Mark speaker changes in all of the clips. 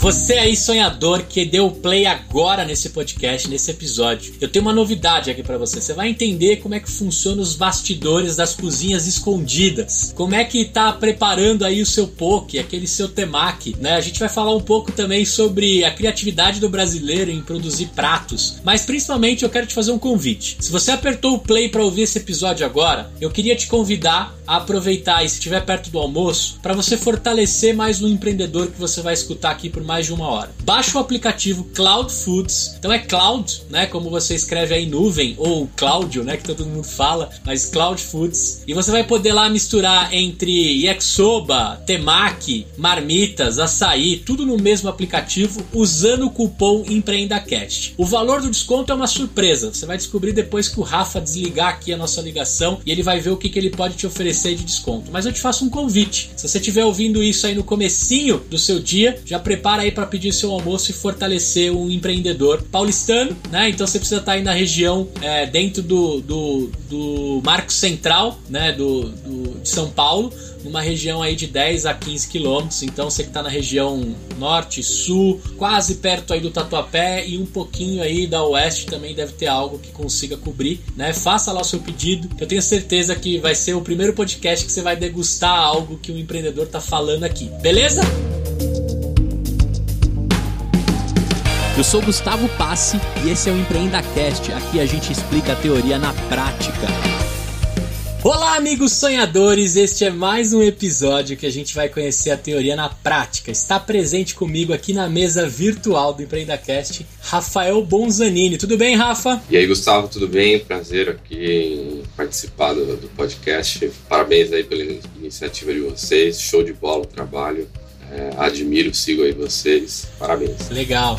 Speaker 1: Você aí, sonhador, que deu play agora nesse podcast, nesse episódio. Eu tenho uma novidade aqui para você. Você vai entender como é que funciona os bastidores das cozinhas escondidas. Como é que tá preparando aí o seu poke, aquele seu temaki, né? A gente vai falar um pouco também sobre a criatividade do brasileiro em produzir pratos. Mas principalmente eu quero te fazer um convite. Se você apertou o play para ouvir esse episódio agora, eu queria te convidar a aproveitar e se estiver perto do almoço, para você fortalecer mais um empreendedor que você vai escutar aqui por mais de uma hora. Baixe o aplicativo Cloud Foods. Então é Cloud, né? Como você escreve aí nuvem ou Cláudio, né? Que todo mundo fala, mas Cloud Foods. E você vai poder lá misturar entre yakisoba, temaki, marmitas, açaí, tudo no mesmo aplicativo usando o cupom EmpreendaCast. O valor do desconto é uma surpresa. Você vai descobrir depois que o Rafa desligar aqui a nossa ligação e ele vai ver o que, que ele pode te oferecer de desconto. Mas eu te faço um convite. Se você estiver ouvindo isso aí no comecinho do seu dia, já prepara aí para pedir seu almoço e fortalecer um empreendedor paulistano, né? Então você precisa estar tá aí na região é, dentro do, do, do Marco Central, né? Do, do, de São Paulo numa região aí de 10 a 15 quilômetros. Então você que está na região norte, sul, quase perto aí do Tatuapé e um pouquinho aí da oeste também deve ter algo que consiga cobrir, né? Faça lá o seu pedido. Eu tenho certeza que vai ser o primeiro podcast que você vai degustar algo que um empreendedor está falando aqui. Beleza? Eu sou Gustavo Passe e esse é o EmpreendaCast. Aqui a gente explica a teoria na prática. Olá, amigos sonhadores! Este é mais um episódio que a gente vai conhecer a teoria na prática. Está presente comigo aqui na mesa virtual do EmpreendaCast, Rafael Bonzanini. Tudo bem, Rafa?
Speaker 2: E aí, Gustavo, tudo bem? Prazer aqui em participar do, do podcast. Parabéns aí pela iniciativa de vocês. Show de bola o trabalho. É, admiro, sigo aí vocês. Parabéns.
Speaker 1: Legal.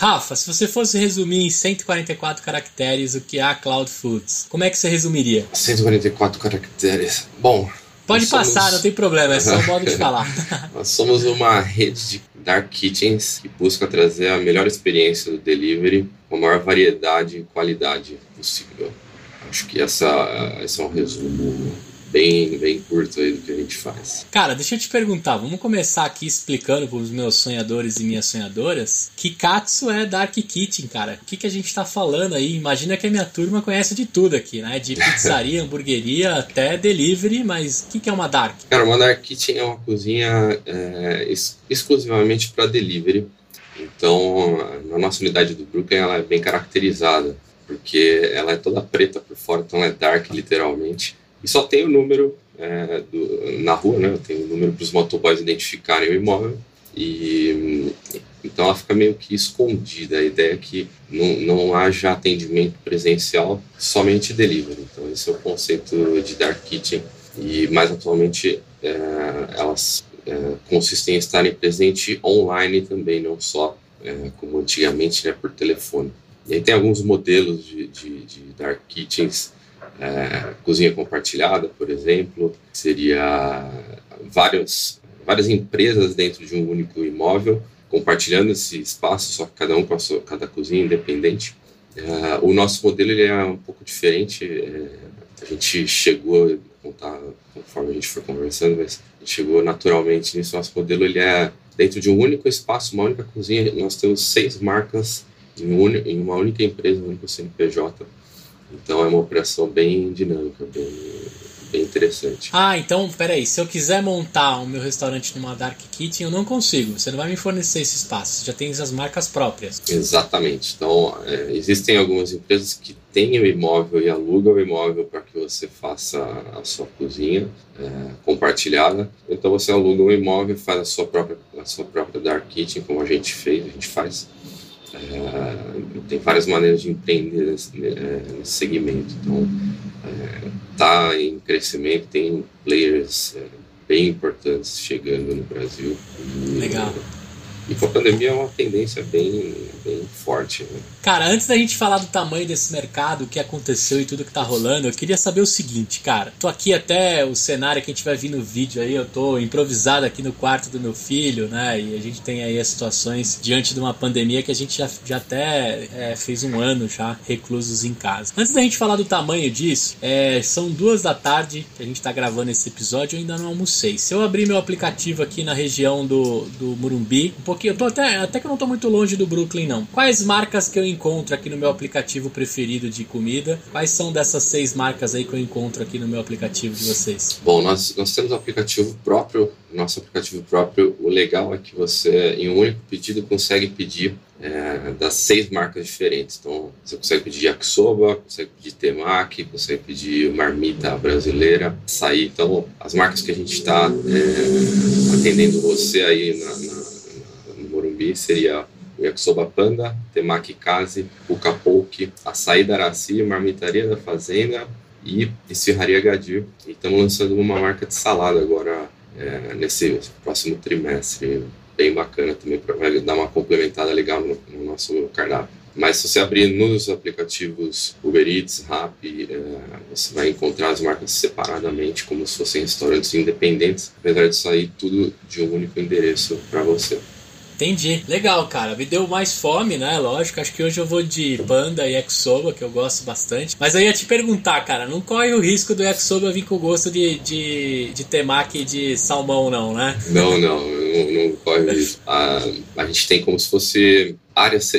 Speaker 1: Rafa, se você fosse resumir em 144 caracteres o que é a Cloud Foods, como é que você resumiria?
Speaker 2: 144 caracteres. Bom.
Speaker 1: Pode passar, somos... não tem problema, é só o modo de falar.
Speaker 2: nós somos uma rede de dark kitchens que busca trazer a melhor experiência do delivery com a maior variedade e qualidade possível. Acho que essa, esse é um resumo bem, bem curto aí do que a gente faz.
Speaker 1: Cara, deixa eu te perguntar, vamos começar aqui explicando para os meus sonhadores e minhas sonhadoras que Katsu é Dark Kitchen, cara. O que, que a gente está falando aí? Imagina que a minha turma conhece de tudo aqui, né? De pizzaria, hamburgueria até delivery, mas o que, que é uma Dark?
Speaker 2: Cara, uma Dark Kitchen é uma cozinha é, ex exclusivamente para delivery. Então, na nossa unidade do Brooklyn, ela é bem caracterizada, porque ela é toda preta por fora, então ela é dark literalmente e só tem o número é, do, na rua, né? Tem o número para os motoboys identificarem o imóvel. E então ela fica meio que escondida. A ideia é que não, não haja atendimento presencial, somente delivery. Então esse é o conceito de dark kitchen. E mais atualmente é, elas é, consistem em estarem presentes online também, não só é, como antigamente, né, por telefone. E aí tem alguns modelos de, de, de dark kitchens é, cozinha compartilhada, por exemplo, seria várias, várias empresas dentro de um único imóvel compartilhando esse espaço, só que cada um com a sua, cada cozinha independente. É, o nosso modelo ele é um pouco diferente. É, a gente chegou, contar conforme a gente foi conversando, mas a gente chegou naturalmente nisso. Nosso modelo ele é dentro de um único espaço, uma única cozinha. Nós temos seis marcas em uma única empresa, um único CNPJ então é uma operação bem dinâmica, bem, bem interessante.
Speaker 1: Ah, então, peraí, se eu quiser montar o meu restaurante numa Dark Kitchen, eu não consigo. Você não vai me fornecer esse espaço, já tem as marcas próprias.
Speaker 2: Exatamente. Então, é, existem algumas empresas que têm o imóvel e alugam o imóvel para que você faça a sua cozinha é, compartilhada. Então, você aluga um imóvel e faz a sua própria, a sua própria Dark Kitchen, como a gente fez, a gente faz. É, tem várias maneiras de empreender nesse, é, nesse segmento. Então, está é, em crescimento, tem players é, bem importantes chegando no Brasil.
Speaker 1: Legal.
Speaker 2: E com a pandemia é uma tendência bem, bem forte. Né?
Speaker 1: Cara, antes da gente falar do tamanho desse mercado, o que aconteceu e tudo que tá rolando, eu queria saber o seguinte, cara. Tô aqui até o cenário que a gente vai vir no vídeo aí, eu tô improvisado aqui no quarto do meu filho, né? E a gente tem aí as situações diante de uma pandemia que a gente já, já até é, fez um ano já reclusos em casa. Antes da gente falar do tamanho disso, é, são duas da tarde que a gente tá gravando esse episódio, eu ainda não almocei. Se eu abrir meu aplicativo aqui na região do, do Murumbi, um pouquinho, eu tô até, até que eu não tô muito longe do Brooklyn, não. Quais marcas que eu encontro aqui no meu aplicativo preferido de comida? Quais são dessas seis marcas aí que eu encontro aqui no meu aplicativo de vocês?
Speaker 2: Bom, nós, nós temos um aplicativo próprio, nosso aplicativo próprio. O legal é que você, em um único pedido, consegue pedir é, das seis marcas diferentes. Então, você consegue pedir yakisoba, consegue pedir temaki, consegue pedir marmita brasileira, açaí. Então, as marcas que a gente está é, atendendo você aí na, na, no Morumbi seria Yakisoba Panda, Temaki Kazi, Puka Poke, Açaí da Araci, Marmitaria da Fazenda e Esfirraria Gadir. E estamos lançando uma marca de salada agora é, nesse próximo trimestre, bem bacana também, para dar uma complementada legal no, no, nosso cardápio. Mas se você abrir nos aplicativos Uber Eats, Rappi, é, você vai encontrar as marcas separadamente, como se fossem restaurantes independentes, apesar de sair tudo de um único endereço para você.
Speaker 1: Entendi. Legal, cara. Me deu mais fome, né? Lógico. Acho que hoje eu vou de panda e yakisoba, que eu gosto bastante. Mas eu ia te perguntar, cara, não corre o risco do yakisoba vir com gosto de, de, de temaki de salmão, não, né?
Speaker 2: Não, não. Não, não corre. A, a gente tem como se fosse áreas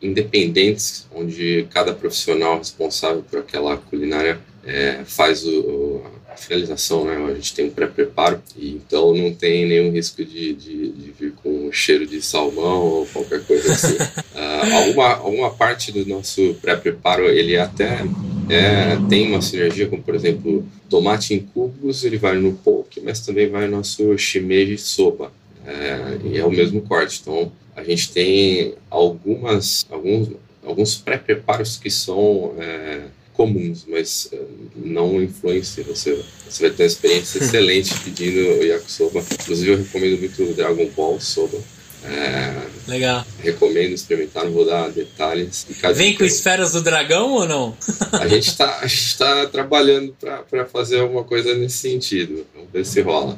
Speaker 2: independentes, onde cada profissional responsável por aquela culinária é, faz o finalização, né? A gente tem um pré-preparo, e então não tem nenhum risco de, de, de, vir com cheiro de salmão ou qualquer coisa assim. uh, alguma, alguma parte do nosso pré-preparo, ele até é, tem uma sinergia, como por exemplo, tomate em cubos, ele vai no poke, mas também vai no nosso shimeji soba, é, e é o mesmo corte. Então, a gente tem algumas, alguns, alguns pré-preparos que são... É, comuns, mas uh, não influencia. Você, você vai ter uma experiência excelente pedindo o yakisoba. Inclusive, eu recomendo muito o Dragon Ball Soba. É,
Speaker 1: Legal.
Speaker 2: Recomendo experimentar, não vou dar detalhes.
Speaker 1: Vem com esferas do dragão ou não?
Speaker 2: a gente está tá trabalhando para fazer alguma coisa nesse sentido. Vamos ver se rola.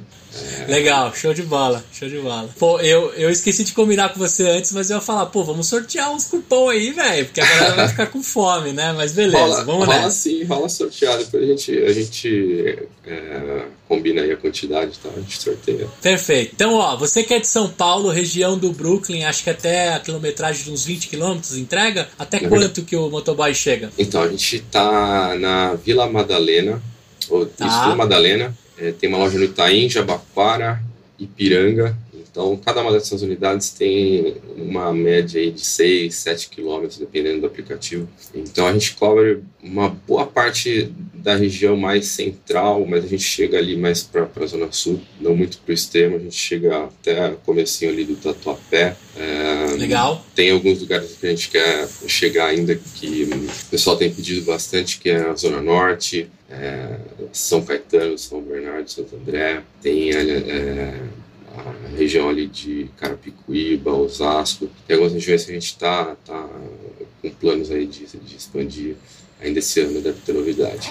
Speaker 1: Legal, show de bola, show de bola. Pô, eu, eu esqueci de combinar com você antes, mas eu ia falar, pô, vamos sortear uns cupom aí, velho, porque agora vai ficar com fome, né? Mas beleza, rola, vamos
Speaker 2: rola
Speaker 1: nessa.
Speaker 2: sim, rola sorteado, depois a gente, a gente é, combina aí a quantidade tá? a gente sorteia.
Speaker 1: Perfeito. Então, ó, você que é de São Paulo, região do Brooklyn, acho que até a quilometragem de uns 20 quilômetros, entrega? Até uhum. quanto que o motoboy chega?
Speaker 2: Então, a gente tá na Vila Madalena, ou tá. Vila Madalena, é, tem uma loja no Itaim, Jabaquara, Ipiranga. Então, cada uma dessas unidades tem uma média aí de 6, 7 quilômetros, dependendo do aplicativo. Então, a gente cobre uma boa parte da região mais central, mas a gente chega ali mais para a Zona Sul, não muito para o extremo, a gente chega até o comecinho ali do Tatuapé.
Speaker 1: É, Legal.
Speaker 2: Tem alguns lugares que a gente quer chegar ainda que o pessoal tem pedido bastante, que é a Zona Norte, é, São Caetano, São Bernardo, Santo André, tem é, a região ali de Carapicuíba, Osasco, tem algumas regiões que a gente está tá com planos aí de, de expandir ainda esse ano, deve ter novidade.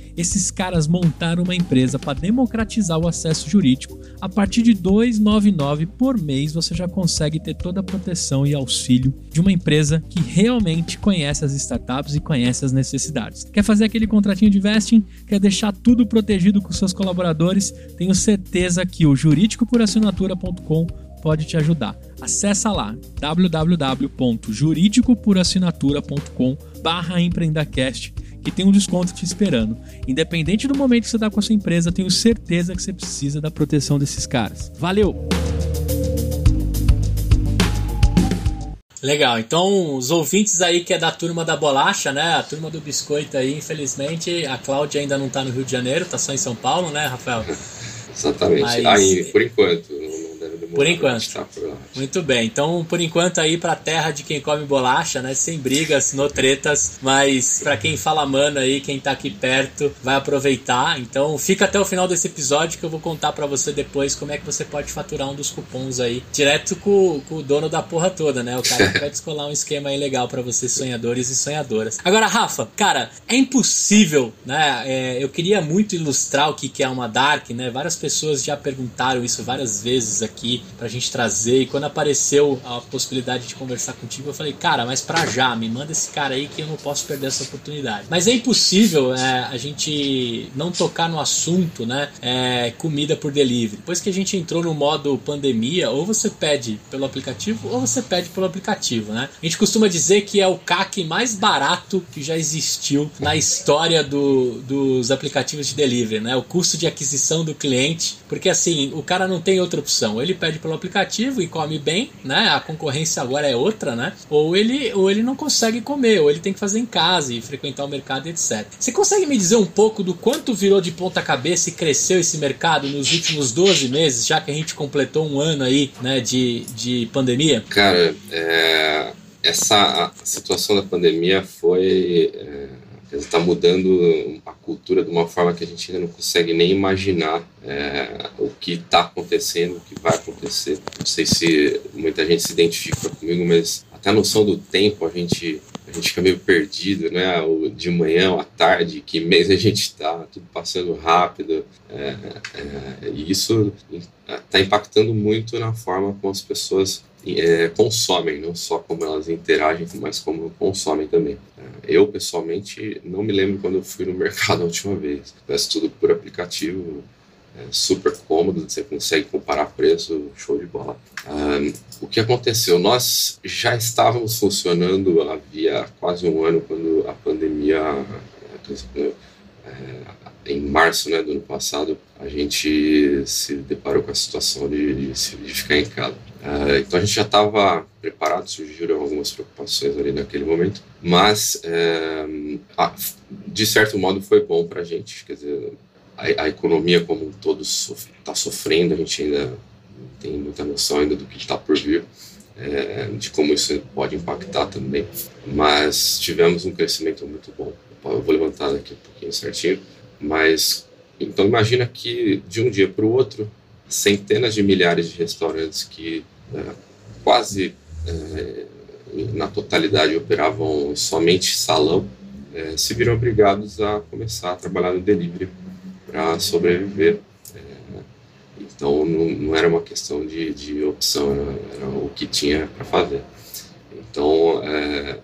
Speaker 1: Esses caras montaram uma empresa para democratizar o acesso jurídico. A partir de 2,99 por mês você já consegue ter toda a proteção e auxílio de uma empresa que realmente conhece as startups e conhece as necessidades. Quer fazer aquele contratinho de vesting? Quer deixar tudo protegido com seus colaboradores? Tenho certeza que o jurídicoporassinatura.com pode te ajudar. Acesse lá www.juridicoporassinatura.com barra empreendacast que tem um desconto te esperando. Independente do momento que você está com a sua empresa, tenho certeza que você precisa da proteção desses caras. Valeu! Legal, então os ouvintes aí que é da turma da bolacha, né? A turma do biscoito aí, infelizmente, a Cláudia ainda não tá no Rio de Janeiro, tá só em São Paulo, né, Rafael?
Speaker 2: Exatamente. Mas... Aí, por enquanto.
Speaker 1: Por enquanto. Por Muito bem. Então, por enquanto aí pra terra de quem come bolacha, né? Sem brigas, no tretas, mas para quem fala mano aí, quem tá aqui perto, vai aproveitar. Então, fica até o final desse episódio que eu vou contar para você depois como é que você pode faturar um dos cupons aí, direto com, com o dono da porra toda, né? O cara que vai descolar um esquema aí legal para vocês sonhadores e sonhadoras. Agora, Rafa, cara, é impossível, né? É, eu queria muito ilustrar o que, que é uma Dark, né? Várias pessoas já perguntaram isso várias vezes aqui pra gente trazer. E quando apareceu a possibilidade de conversar contigo, eu falei, cara, mas pra já, me manda esse cara aí que eu não posso perder essa oportunidade. Mas é impossível é, a gente não tocar no assunto, né? É, comida por delivery. Depois que a gente entrou no modo pandemia, ou você pede pelo aplicativo ou você pede pelo aplicativo, né? A gente costuma dizer que é o CAC mais barato que já existiu na história do, dos aplicativos de delivery, né? O custo de aquisição do cliente porque assim, o cara não tem outra opção. Ele pede pelo aplicativo e come bem, né? A concorrência agora é outra, né? Ou ele, ou ele não consegue comer, ou ele tem que fazer em casa e frequentar o mercado, etc. Você consegue me dizer um pouco do quanto virou de ponta cabeça e cresceu esse mercado nos últimos 12 meses, já que a gente completou um ano aí, né, de, de pandemia?
Speaker 2: Cara, é, essa situação da pandemia foi. É está mudando a cultura de uma forma que a gente ainda não consegue nem imaginar é, o que está acontecendo, o que vai acontecer. Não sei se muita gente se identifica comigo, mas até a noção do tempo a gente a gente fica meio perdido, né? O de manhã, à tarde, que mês a gente está, tudo passando rápido. É, é, e isso está impactando muito na forma como as pessoas é, consomem, não só como elas interagem, mas como consomem também. É, eu, pessoalmente, não me lembro quando eu fui no mercado a última vez. Peço tudo por aplicativo, é super cômodo, você consegue comparar preço, show de bola. Um, o que aconteceu? Nós já estávamos funcionando havia quase um ano quando a pandemia, é, em março né, do ano passado, a gente se deparou com a situação de, de, de ficar em casa. Uh, então a gente já estava preparado, surgiram algumas preocupações ali naquele momento, mas uh, de certo modo foi bom para a gente, quer dizer, a, a, economia como um todo está sofrendo, a gente ainda não tem muita noção ainda do que está por vir, é, de como isso pode impactar também, mas tivemos um crescimento muito bom. Eu vou levantar daqui um pouquinho certinho, mas então imagina que de um dia para o outro centenas de milhares de restaurantes que é, quase é, na totalidade operavam somente salão, é, se viram obrigados a começar a trabalhar no delivery para sobreviver. É, então não, não, era uma questão de, de opção, era, era, o que tinha para fazer. Então, é,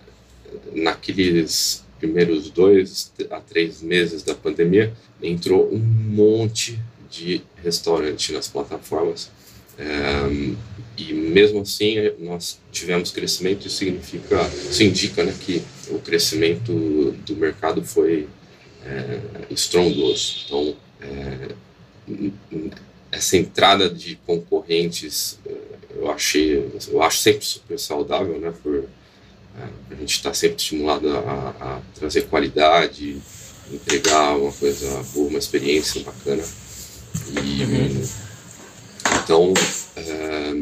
Speaker 2: naqueles primeiros dois a três meses da pandemia, entrou um monte de restaurante nas plataformas. É, e mesmo assim nós tivemos crescimento isso significa isso indica né, que o crescimento do mercado foi é, estrondoso então é, essa entrada de concorrentes é, eu achei eu acho sempre super saudável né por é, a gente está sempre estimulado a, a, trazer qualidade entregar uma coisa boa uma experiência bacana e, uhum. Então, é,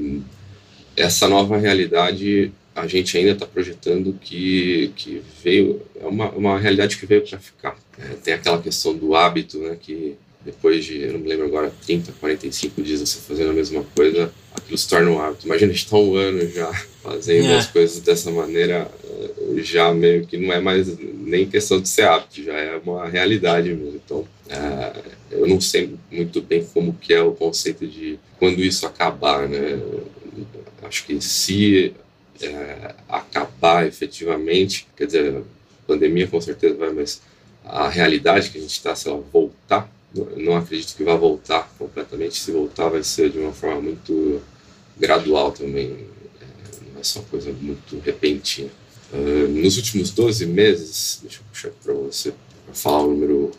Speaker 2: essa nova realidade a gente ainda está projetando que, que veio, é uma, uma realidade que veio para ficar. É, tem aquela questão do hábito, né, que depois de, eu não me lembro agora, 30, 45 dias você fazendo a mesma coisa, aquilo se torna um hábito. Imagina, a gente está um ano já fazendo é. as coisas dessa maneira, eh, já meio que não é mais nem questão de ser hábito, já é uma realidade mesmo. Então, é, eu não sei muito bem como que é o conceito de quando isso acabar, né? Acho que se é, acabar efetivamente, quer dizer, pandemia com certeza vai, mas a realidade que a gente está, se ela voltar, não acredito que vai voltar completamente. Se voltar, vai ser de uma forma muito gradual também, é, não é só coisa muito repentina. Uh, nos últimos 12 meses, deixa eu puxar para você para falar o número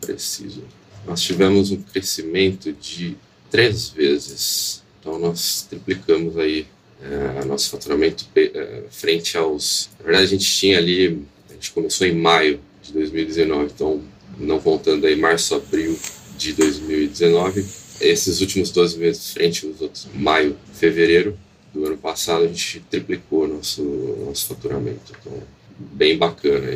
Speaker 2: preciso, nós tivemos um crescimento de três vezes. Então nós triplicamos aí É, nosso faturamento é, frente aos. Na verdade, a gente tinha ali. A gente começou em maio de 2019, então, não contando aí março, abril de 2019, esses últimos 12 meses frente aos outros, maio, fevereiro do ano passado, a gente triplicou nosso, nosso faturamento. Então, bem bacana.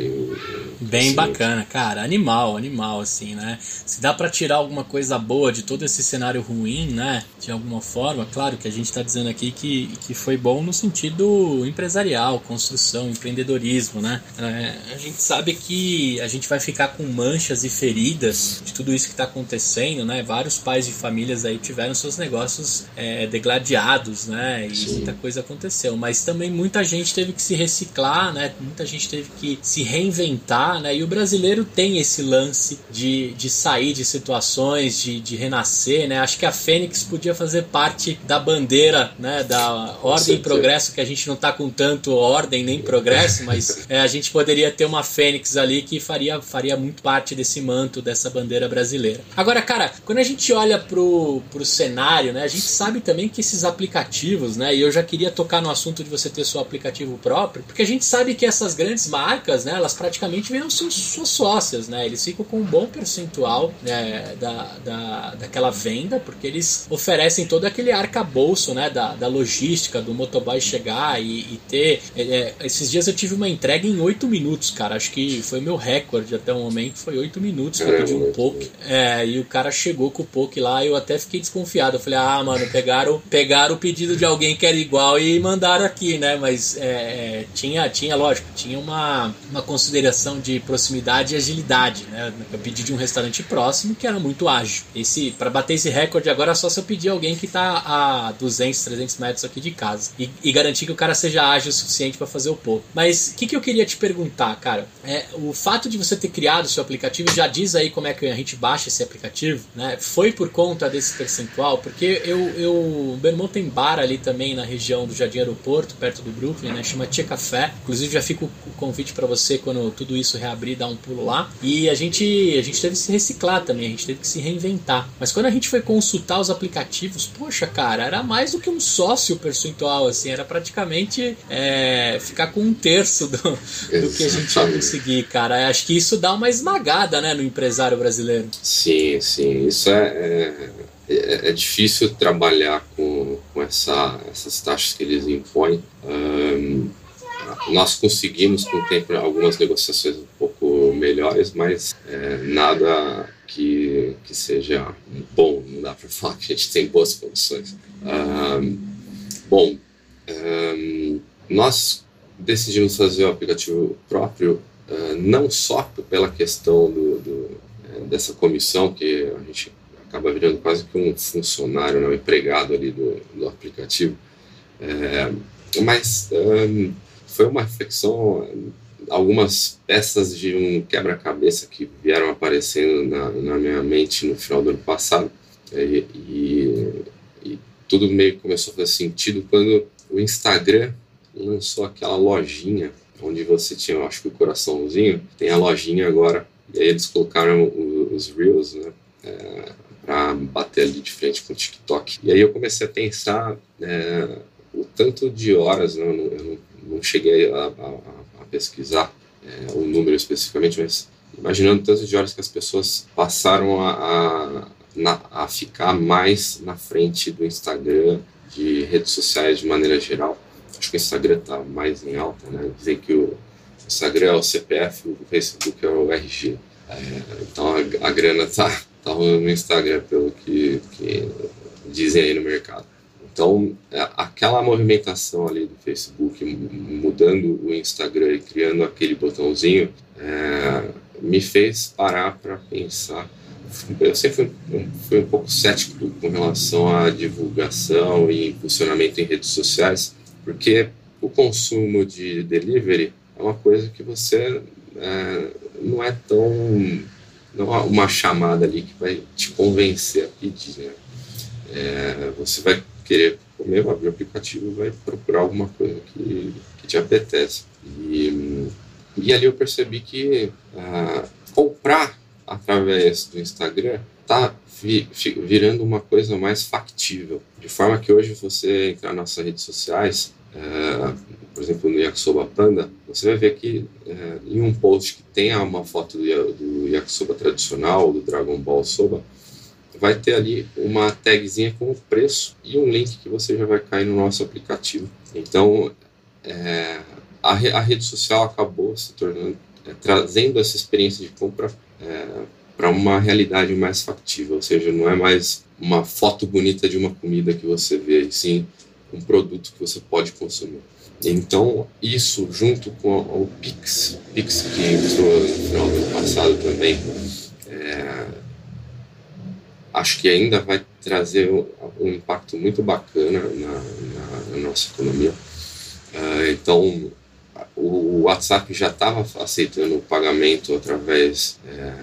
Speaker 1: Bem assim, bacana, cara. Animal, animal, assim, né? Se dá para tirar alguma coisa boa de todo esse cenário ruim, né? De alguma forma, claro que a gente está dizendo aqui que, que foi bom no sentido empresarial, construção, empreendedorismo, né? É, a gente sabe que a gente vai ficar com manchas e feridas de tudo isso que está acontecendo, né? Vários pais de famílias aí tiveram seus negócios é, degladiados, né? E Sim. muita coisa aconteceu. Mas também muita gente teve que se reciclar, né? Muita gente teve que se reinventar, né? E o brasileiro tem esse lance de, de sair de situações, de, de renascer, né? Acho que a Fênix podia fazer parte da bandeira, né? Da ordem e progresso, que a gente não tá com tanto ordem nem progresso, mas é, a gente poderia ter uma Fênix ali que faria, faria muito parte desse manto, dessa bandeira brasileira. Agora, cara, quando a gente olha pro, pro cenário, né? A gente sabe também que esses aplicativos, né? E eu já queria tocar no assunto de você ter seu aplicativo próprio, porque a gente sabe que essas grandes marcas, né, elas praticamente viram suas, suas sócias, né? Eles ficam com um bom percentual né, da, da, daquela venda, porque eles oferecem todo aquele arcabouço, né, da, da logística, do motoboy chegar e, e ter... É, é esses dias eu tive uma entrega em 8 minutos, cara. Acho que foi meu recorde até o momento, foi 8 minutos que eu pedi um poke. É, e o cara chegou com o poke lá eu até fiquei desconfiado. Eu falei, ah, mano, pegaram, pegaram o pedido de alguém que era igual e mandaram aqui, né? Mas é, é tinha, tinha, lógico, tinha uma, uma consideração de proximidade e agilidade. Né? Eu pedi de um restaurante próximo que era muito ágil. Esse Para bater esse recorde agora é só se eu pedir alguém que está a 200, 300 metros aqui de casa e, e garantir que o cara seja ágil o suficiente para fazer o pouco. Mas o que, que eu queria te perguntar, cara? É, o fato de você ter criado o seu aplicativo já diz aí como é que a gente baixa esse aplicativo, né? Foi por conta desse percentual? Porque eu, eu, o meu irmão tem bar ali também na região do Jardim Aeroporto, perto do Brooklyn, né? Chama Tia Café. Inclusive já fico o convite para você quando tudo isso reabrir, dar um pulo lá. E a gente, a gente teve que se reciclar também, a gente teve que se reinventar. Mas quando a gente foi consultar os aplicativos, poxa, cara, era mais do que um sócio percentual, assim, era praticamente é, ficar com um terço do, do que a gente ia conseguir, cara. Acho que isso dá uma esmagada, né, no empresário brasileiro.
Speaker 2: Sim, sim, isso é, é é, é, difícil trabalhar com, com essa, essas taxas que eles impõem. Um, nós conseguimos com o tempo algumas negociações um pouco melhores, mas é, nada que, que seja bom, não dá para falar que a gente tem boas condições. Um, bom, um, nós decidimos fazer o aplicativo próprio uh, não só pela questão do, do, é, dessa comissão, que a gente acaba virando quase que um funcionário, né, um empregado ali do, do aplicativo, é, mas um, foi uma reflexão, algumas peças de um quebra-cabeça que vieram aparecendo na, na, minha mente no final do ano passado. E, e, e tudo meio que começou a fazer sentido quando o Instagram lançou aquela lojinha onde você tinha, eu acho que o coraçãozinho, tem a lojinha agora. E aí eles colocaram os Reels, né? É, para bater ali de frente com o TikTok. E aí eu comecei a pensar é, o tanto de horas, né, eu, não, eu não não cheguei a, a, a pesquisar é, o número especificamente, mas imaginando tantas de horas que as pessoas passaram a, a, a ficar mais na frente do Instagram, de redes sociais de maneira geral. Acho que o Instagram está mais em alta, né? Dizem que o Instagram é o CPF, o Facebook é o RG. É, então a, a grana está tá no Instagram, pelo que, que dizem aí no mercado. Então, é, aquela movimentação ali do Facebook, mudando o Instagram e criando aquele botãozinho, é, me fez parar para pensar. Eu sempre fui, fui, um pouco cético com relação à divulgação e impulsionamento em redes sociais, porque o consumo de delivery é uma coisa que você é, não é tão. não há uma chamada ali que vai te convencer a pedir. Né? É, você vai querer comer, vai abrir o aplicativo e vai procurar alguma coisa que, que te apetece. E, e ali eu percebi que ah, comprar através do Instagram está vi, virando uma coisa mais factível. De forma que hoje você entrar nas nossas redes sociais, é, por exemplo, no Yakisoba Panda, você vai ver que é, em um post que tenha uma foto do, do Yakisoba tradicional, do Dragon Ball Soba, vai ter ali uma tagzinha com o preço e um link que você já vai cair no nosso aplicativo. Então, é, a, a, rede social acabou se tornando, é, trazendo essa experiência de compra é, para uma realidade mais factível, ou seja, não é mais uma foto bonita de uma comida que você vê, e sim um produto que você pode consumir. Então, isso junto com o Pix, Pix que entrou no final do ano passado também, é, acho que ainda vai trazer um impacto muito bacana na, na, na nossa economia. Uh, então, o WhatsApp já estava aceitando o pagamento através é,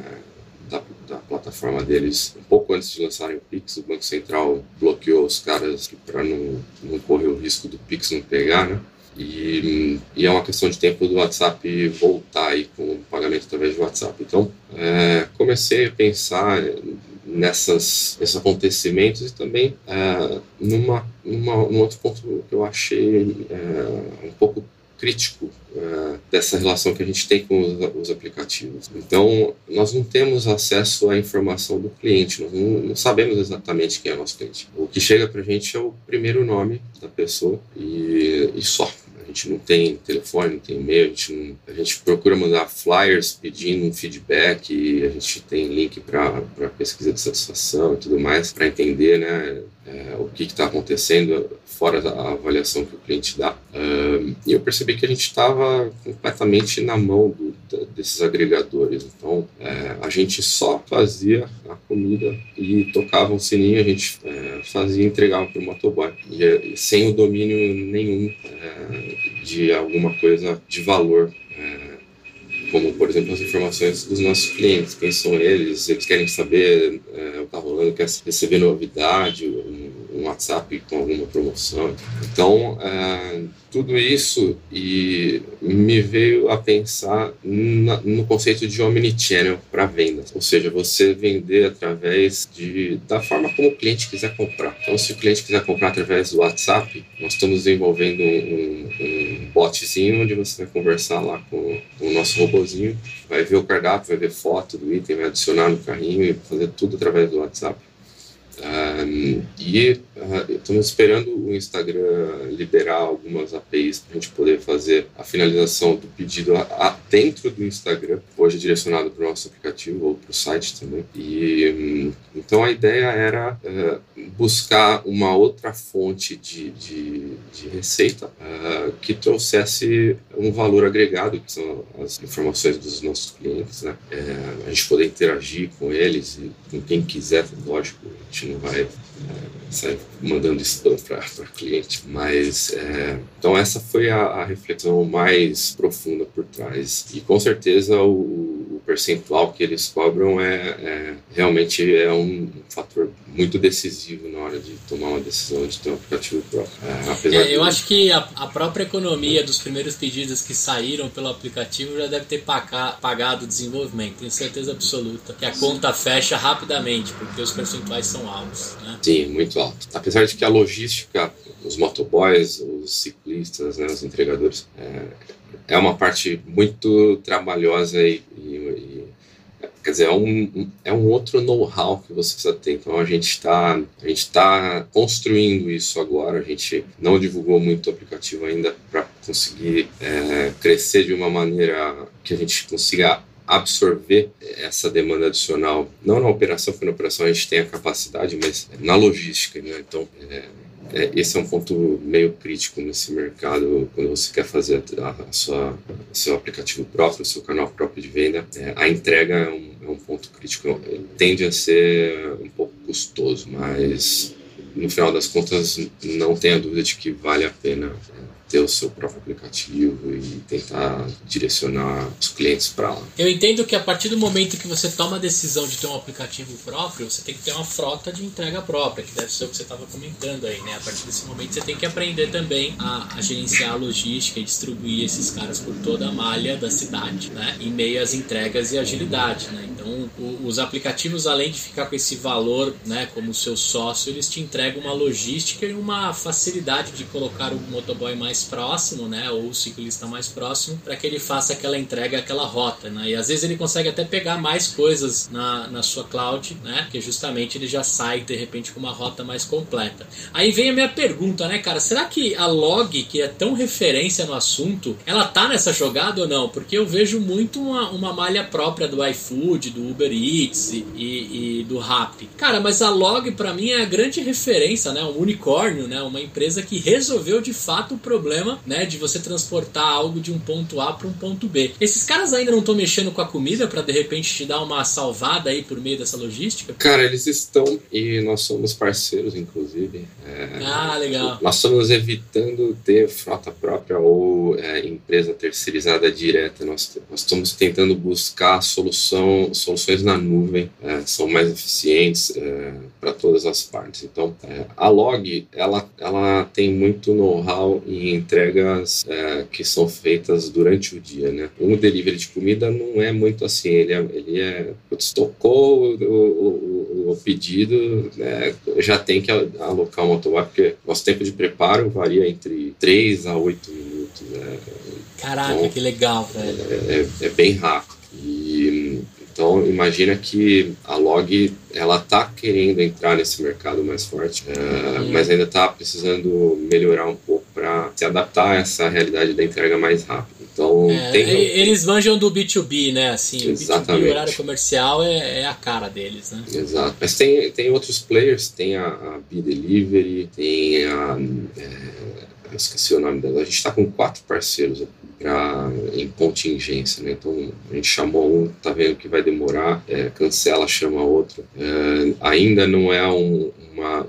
Speaker 2: da, da, plataforma deles um pouco antes de lançarem o Pix. O Banco Central bloqueou os caras para não, não correr o risco do Pix não pegar, né? E, e, é uma questão de tempo do WhatsApp voltar aí com o pagamento através do WhatsApp. Então, é, comecei a pensar nessas, nesses acontecimentos e também é, numa, numa, num outro ponto que eu achei é, um pouco crítico é, dessa relação que a gente tem com os, os, aplicativos. Então, nós não temos acesso à informação do cliente, nós não, não sabemos exatamente quem é nosso cliente. O que chega para a gente é o primeiro nome da pessoa e, e só gente não tem telefone, não tem e-mail, a gente, não, a gente procura mandar flyers pedindo um feedback a gente tem link para pesquisa de satisfação e tudo mais para entender né, é, o que está acontecendo fora da avaliação que o cliente dá. Uh, e eu percebi que a gente estava completamente na mão do, da, desses agregadores. Então, é, a gente só fazia a comida e tocava um sininho, a gente é, fazia entregava para o motoboy. E, sem o domínio nenhum é, de alguma coisa de valor é, como por exemplo as informações dos nossos clientes, quem são eles, eles querem saber é, o que está rolando, quer receber novidade, um, um WhatsApp com alguma promoção. Então, é, tudo isso e me veio a pensar na, no conceito de omnichannel para vendas, ou seja, você vender através de da forma como o cliente quiser comprar. Então, se o cliente quiser comprar através do WhatsApp, nós estamos desenvolvendo um, um botzinho onde você vai conversar lá com, o nosso robozinho, vai ver o cardápio, vai ver foto do item, vai adicionar no carrinho e fazer tudo através do WhatsApp. E uh, estamos esperando o Instagram liberar algumas APIs para a gente poder fazer a finalização do pedido a, a, dentro do Instagram, hoje é direcionado para o nosso aplicativo ou para o site também. E um, então a ideia era uh, buscar uma outra fonte de, de, de receita uh, que trouxesse um valor agregado, que são as informações dos nossos clientes, né? É, a gente poder interagir com eles e com quem quiser, lógico, a gente não vai é, sair mandando spam para cliente. Mas, é, então essa foi a, a, reflexão mais profunda por trás. E com certeza o, o percentual que eles cobram é, é realmente é um fator muito decisivo na hora de tomar uma decisão de ter um aplicativo próprio.
Speaker 1: É, é, eu de... acho que a, a, própria economia dos primeiros pedidos que saíram pelo aplicativo já deve ter paga, pagado o desenvolvimento, tenho certeza absoluta. Que a conta fecha rapidamente, porque os percentuais são altos. Né?
Speaker 2: Sim, muito alto. Apesar de que a logística, os motoboys, os ciclistas, né, os entregadores, é, é uma parte muito trabalhosa e, e, e quer dizer, é um, é um outro know-how que você precisa ter. Então a gente está a gente está construindo isso agora. A gente não divulgou muito o aplicativo ainda para conseguir é, crescer de uma maneira que a gente consiga absorver essa demanda adicional, não na operação, porque na operação a gente tem a capacidade, mas na logística. Né? Então, é, é, esse é um ponto meio crítico nesse mercado quando você quer fazer a, a sua seu aplicativo próprio, seu canal próprio de venda. É, a entrega é um, é um ponto crítico. Tende a ser um pouco custoso, mas no final das contas não tenha dúvida de que vale a pena ter o seu próprio aplicativo e tentar direcionar os clientes para lá.
Speaker 1: Eu entendo que a partir do momento que você toma a decisão de ter um aplicativo próprio, você tem que ter uma frota de entrega própria, que deve ser o que você estava comentando aí, né? A partir desse momento você tem que aprender também a, a gerenciar a logística e distribuir esses caras por toda a malha da cidade, né? Em meio às entregas e agilidade, né? Então, o, os aplicativos, além de ficar com esse valor, né, como seu sócio, eles te entregam uma logística e uma facilidade de colocar o motoboy mais próximo, né, ou o ciclista mais próximo, para que ele faça aquela entrega, aquela rota, né? E às vezes ele consegue até pegar mais coisas na, na sua cloud, né? Porque justamente ele já sai de repente com uma rota mais completa. Aí vem a minha pergunta, né, cara? Será que a log, que é tão referência no assunto, ela tá nessa jogada ou não? Porque eu vejo muito uma, uma malha própria do iFood, do Uber Eats e, e, e do Rappi. Cara, mas a log para mim é a grande referência, né? Um unicórnio, né? Uma empresa que resolveu de fato o problema, né? De você transportar algo de um ponto A para um ponto B. Esses caras ainda não estão mexendo com a comida para de repente te dar uma salvada aí por meio dessa logística?
Speaker 2: Cara, eles estão e nós somos parceiros, inclusive. É,
Speaker 1: ah, legal.
Speaker 2: Nós estamos evitando ter frota própria ou é, empresa terceirizada direta. Nós, nós estamos tentando buscar solução, soluções na nuvem, é, são mais eficientes é, para todas as partes. Então, é, a log ela, ela tem muito know-how em entregas é, que são feitas durante o dia, né? Um delivery de comida não é muito assim, ele é, ele é putz, tocou o, o, o, pedido, né, já tem que alocar o motoboy, porque nosso tempo de preparo varia entre 3 a 8 minutos. Né?
Speaker 1: Caraca, então, que legal, velho.
Speaker 2: É, é, é bem rápido. E então, imagina que a Log ela está querendo entrar nesse mercado mais forte, uh, mas ainda está precisando melhorar um pouco para se adaptar a essa realidade da entrega mais rápida. Então,
Speaker 1: é, tem... Eles manjam do B2B, né? Assim, Exatamente. o B2B, horário comercial, é, é, a cara deles, né?
Speaker 2: Exato. Mas tem, tem outros players, tem a, a B-Delivery, tem a... É, esqueci o nome dela. A gente está com quatro parceiros pra, em contingência, né? Então a gente chamou um, tá vendo que vai demorar, é, cancela, chama outro. É, ainda não é um, uma,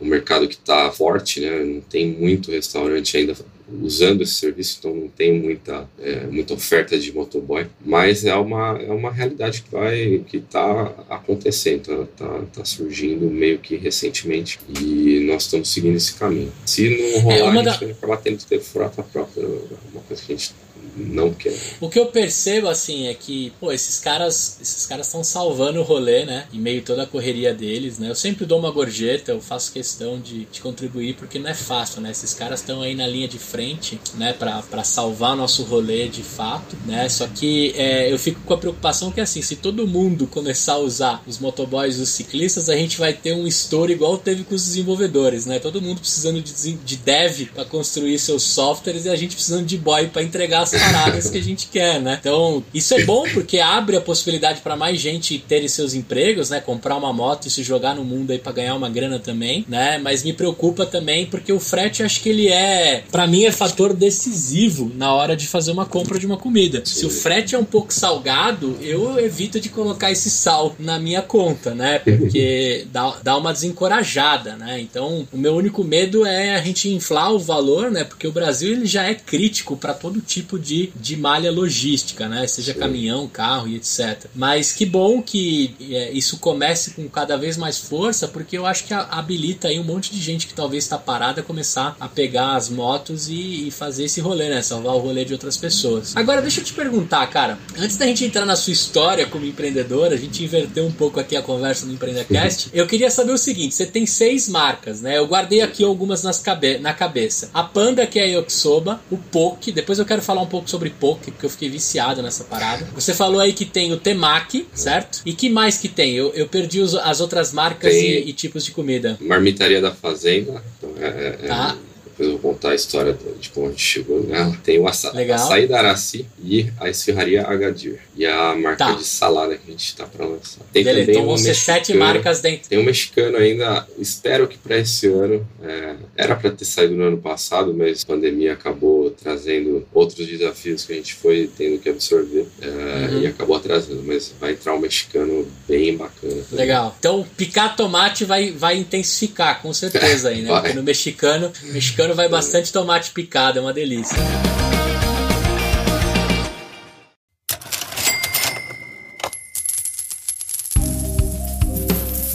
Speaker 2: um mercado que está forte, né? Não tem muito restaurante ainda usando esse serviço, então não tem muita, é, muita oferta de motoboy, mas é uma, é uma realidade que vai que está acontecendo, está tá, tá surgindo meio que recentemente e nós estamos seguindo esse caminho. Se não rolar, é, a gente da... vai acabar tendo que ter frota própria, é uma coisa que a gente não quer.
Speaker 1: O que eu percebo assim é que, pô, esses caras, esses caras estão salvando o rolê, né? Em meio a toda a correria deles, né? Eu sempre dou uma gorjeta, eu faço questão de, de contribuir porque não é fácil, né? Esses caras estão aí na linha de frente, né, para salvar nosso rolê de fato, né? Só que é, eu fico com a preocupação que assim, se todo mundo começar a usar os motoboys e os ciclistas, a gente vai ter um estouro igual teve com os desenvolvedores, né? Todo mundo precisando de, de dev para construir seus softwares e a gente precisando de boy para entregar as paradas que a gente quer, né? Então, isso é bom porque abre a possibilidade para mais gente terem seus empregos, né? Comprar uma moto e se jogar no mundo aí para ganhar uma grana também, né? Mas me preocupa também porque o frete acho que ele é, para mim é fator decisivo na hora de fazer uma compra de uma comida. Se o frete é um pouco salgado, eu evito de colocar esse sal na minha conta, né? Porque dá, dá uma desencorajada, né? Então, o meu único medo é a gente inflar o valor, né? Porque o Brasil ele já é crítico para todo tipo de de, de malha logística, né? Seja Sim. caminhão, carro e etc. Mas que bom que é, isso comece com cada vez mais força, porque eu acho que habilita aí um monte de gente que talvez está parada a começar a pegar as motos e, e, fazer esse rolê, né? Salvar o rolê de outras pessoas. Agora, deixa eu te perguntar, cara. Antes da gente entrar na sua história como empreendedor, a gente inverteu um pouco aqui a conversa no Empreendacast. Uhum. Eu queria saber o seguinte: você tem seis marcas, né? Eu guardei aqui algumas nas cabe na cabeça. A Panda, que é a Yokosoba, o Poke, depois eu quero falar um pouco sobre poke, porque eu fiquei viciado nessa parada. Você falou aí que tem o temaki, certo? E que mais que tem? Eu, eu perdi os, as outras marcas e, e, tipos de comida.
Speaker 2: Marmitaria da Fazenda. Então é, é, é tá. é depois eu vou contar a história de como a gente chegou nela. Tem o aça Legal. açaí da Araci e a esfirraria Agadir. E a marca tá. de salada que a gente está para lançar. Tem
Speaker 1: Beleza, também então vão um ser sete marcas dentro.
Speaker 2: Tem um mexicano ainda, espero que para esse ano. É, era para ter saído no ano passado, mas a pandemia acabou trazendo outros desafios que a gente foi tendo que absorver é, uhum. e acabou atrasando. Mas vai entrar um mexicano bem bacana. Também.
Speaker 1: Legal. Então picar tomate vai, vai intensificar, com certeza aí, né? Porque no mexicano, mexicano vai bastante tomate picado, é uma delícia.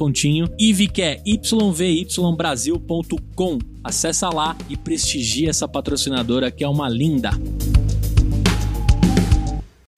Speaker 1: descontinho. Que é yvybrasil.com. Acessa lá e prestigia essa patrocinadora que é uma linda.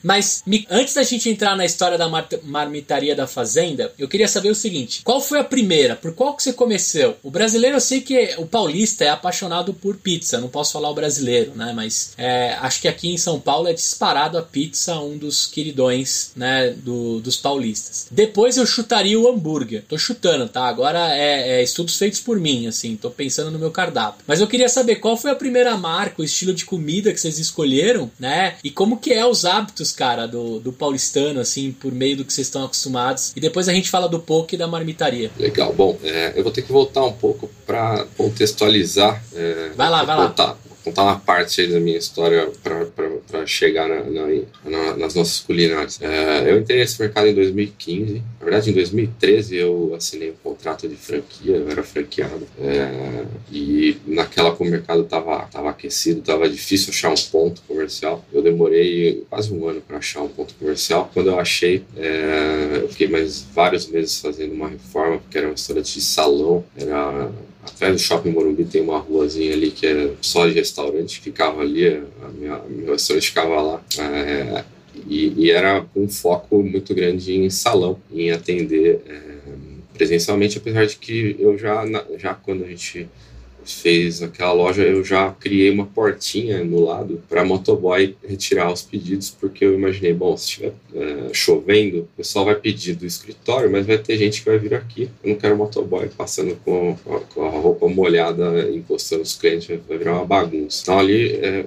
Speaker 1: Mas me, antes da gente entrar na história da mar, marmitaria da fazenda, eu queria saber o seguinte: qual foi a primeira? Por qual que você começou? O brasileiro eu sei que o paulista é apaixonado por pizza, não posso falar o brasileiro, né? Mas é, acho que aqui em São Paulo é disparado a pizza um dos queridões, né? Do, dos paulistas. Depois eu chutaria o hambúrguer. Tô chutando, tá? Agora é, é estudos feitos por mim, assim. Tô pensando no meu cardápio. Mas eu queria saber qual foi a primeira marca, o estilo de comida que vocês escolheram, né? E como que é os hábitos cara, do, do paulistano, assim, por meio do que vocês estão acostumados. E depois a gente fala do poke e da marmitaria.
Speaker 2: Legal, bom, é, eu vou ter que voltar um pouco para contextualizar.
Speaker 1: É, vai lá, vai voltar. lá
Speaker 2: contar uma parte da minha história para chegar na, na, na, nas nossas culinárias. É, eu entrei nesse mercado em 2015. Na verdade, em 2013 eu assinei um contrato de franquia, eu era franqueado. É, e naquela que o mercado estava tava aquecido, estava difícil achar um ponto comercial. Eu demorei quase um ano para achar um ponto comercial. Quando eu achei, é, eu fiquei mais vários meses fazendo uma reforma, porque era um restaurante de salão, era Atrás do Shopping Morumbi tem uma ruazinha ali que é só de restaurante, ficava ali, a minha, meu restaurante ficava lá. É, e, e, era um foco muito grande em salão, em atender é, presencialmente, apesar de que eu já, já quando a gente fez aquela loja, eu já criei uma portinha no lado para motoboy retirar os pedidos, porque eu imaginei, bom, se estiver é, chovendo, o pessoal vai pedir do escritório, mas vai ter gente que vai vir aqui. Eu não quero motoboy passando com, com a roupa molhada, encostando os clientes, vai virar uma bagunça. Então ali é,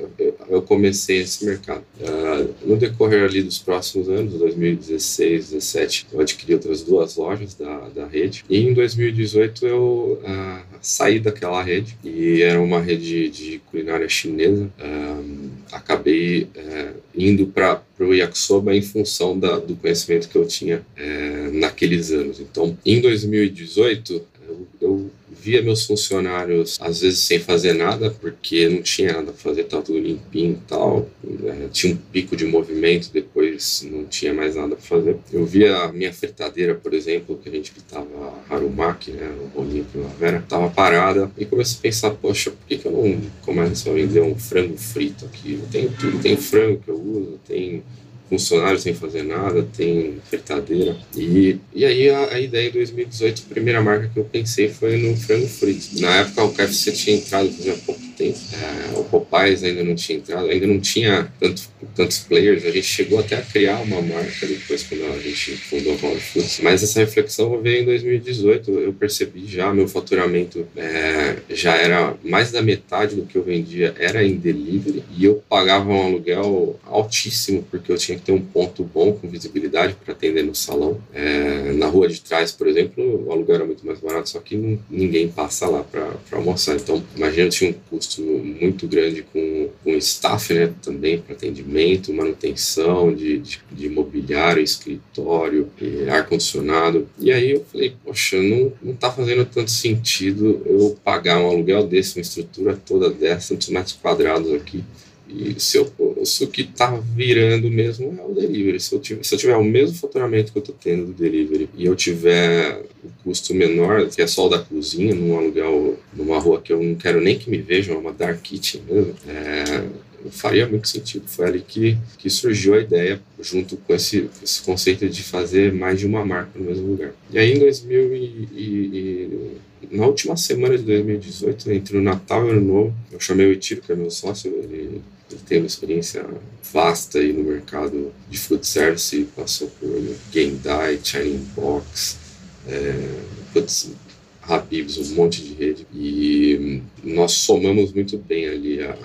Speaker 2: eu comecei esse mercado. É, no decorrer ali dos próximos anos, 2016, 2017, eu adquiri outras duas lojas da, da rede. E em 2018 eu uh, saí daquela rede rede e era uma rede de culinária chinesa. Um, acabei uh, indo para o yakisoba em função da, do conhecimento que eu tinha uh, naqueles anos. Então, em 2018, eu, eu via meus funcionários às vezes sem fazer nada, porque não tinha nada a fazer, estava tudo limpinho e tal. É, tinha um pico de movimento, depois não tinha mais nada para fazer. Eu via a minha fritadeira, por exemplo, que a gente gritava Harumaki, né, o rolinho primavera, estava parada e comecei a pensar, poxa, por que, que eu não começo a vender um frango frito aqui? Tenho tudo, tem frango que eu uso, tem funcionário sem fazer nada, tem fritadeira. E, e aí a, a, ideia em 2018, a primeira marca que eu pensei foi no frango frito. Na época o KFC tinha entrado fazia pouco tempo, é, o Popeyes ainda não tinha entrado, ainda não tinha tanto, tantos players, a gente chegou até a criar uma marca depois quando a gente fundou a Power Foods. Mas essa reflexão veio em 2018, eu percebi já, meu faturamento é, já era mais da metade do que eu vendia era em delivery e eu pagava um aluguel altíssimo porque eu tinha que ter um ponto bom com visibilidade para atender no salão. É, na rua de trás, por exemplo, o aluguel era muito mais barato, só que ninguém passa lá para almoçar. Então, imagina, tinha um custo muito grande com, com staff, né, também para atendimento, manutenção de, de, de mobiliário, escritório, ar-condicionado. E aí eu falei, poxa, não, não tá fazendo tanto sentido eu pagar um aluguel desse, uma estrutura toda dessa, tantos metros quadrados aqui, se, eu, se o que está virando mesmo é o delivery. Se eu, tiver, se eu tiver o mesmo faturamento que eu estou tendo do delivery e eu tiver o custo menor, que é só o da cozinha, num aluguel, numa rua que eu não quero nem que me vejam, é uma dark kitchen mesmo, é, faria muito sentido. Foi ali que, que surgiu a ideia, junto com esse, esse conceito de fazer mais de uma marca no mesmo lugar. E aí, em 2000 e, e, na última semana de 2018, entre o Natal e o Ano Novo, eu chamei o Itiro, que é meu sócio, ele ele tem uma experiência vasta aí no mercado de food service, passou por Gendai, China Box, é, Habibs, um monte de rede. E nós somamos muito bem ali a,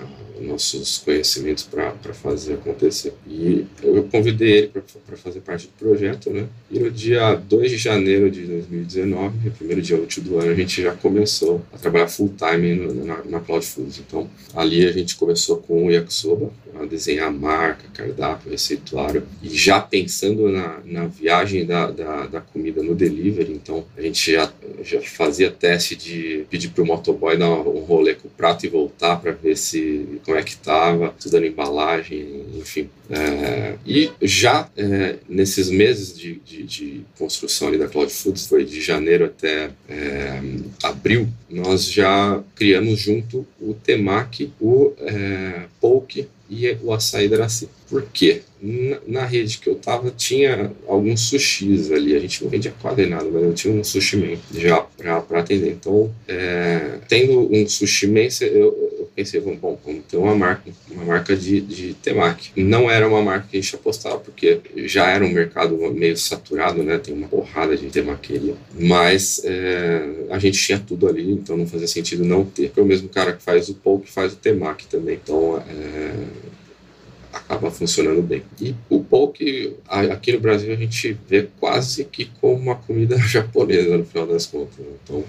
Speaker 2: nossos conhecimentos para fazer acontecer. E eu convidei ele para fazer parte do projeto, né? E no dia 2 de janeiro de 2019, primeiro dia útil do ano, a gente já começou a trabalhar full time na, na Cloud Foods. Então, ali a gente começou com o Yakisoba, a desenhar a marca, cardápio, receituário, e já pensando na, na viagem da, da, da comida no delivery, então a gente já, já fazia teste de pedir para o motoboy dar um rolê com o prato e voltar para ver se como é que estava, estudando embalagem, enfim. É, e já é, nesses meses de, de, de, construção ali da Cloud Foods, foi de janeiro até é, abril, nós já criamos junto o Temac, o é, Poke e o açaí da Iraci. Por quê? Na, rede que eu tava tinha alguns sushis ali. A gente não vendia quase nada, mas eu tinha um sushi man já para atender. Então, é, tendo um sushi man, eu, eu pensei, bom, vamos ter uma marca, uma marca de, de temaki. Não era uma marca que a gente apostava, porque já era um mercado meio saturado, né? Tem uma porrada de temaqueria. Mas é, a gente tinha tudo ali, então não fazia sentido não ter. Porque o mesmo cara que faz o poke faz o temaki também. Então, é, acaba funcionando bem. E o poke, aqui no Brasil, a gente vê quase que como uma comida japonesa, no final das contas. Né? Então,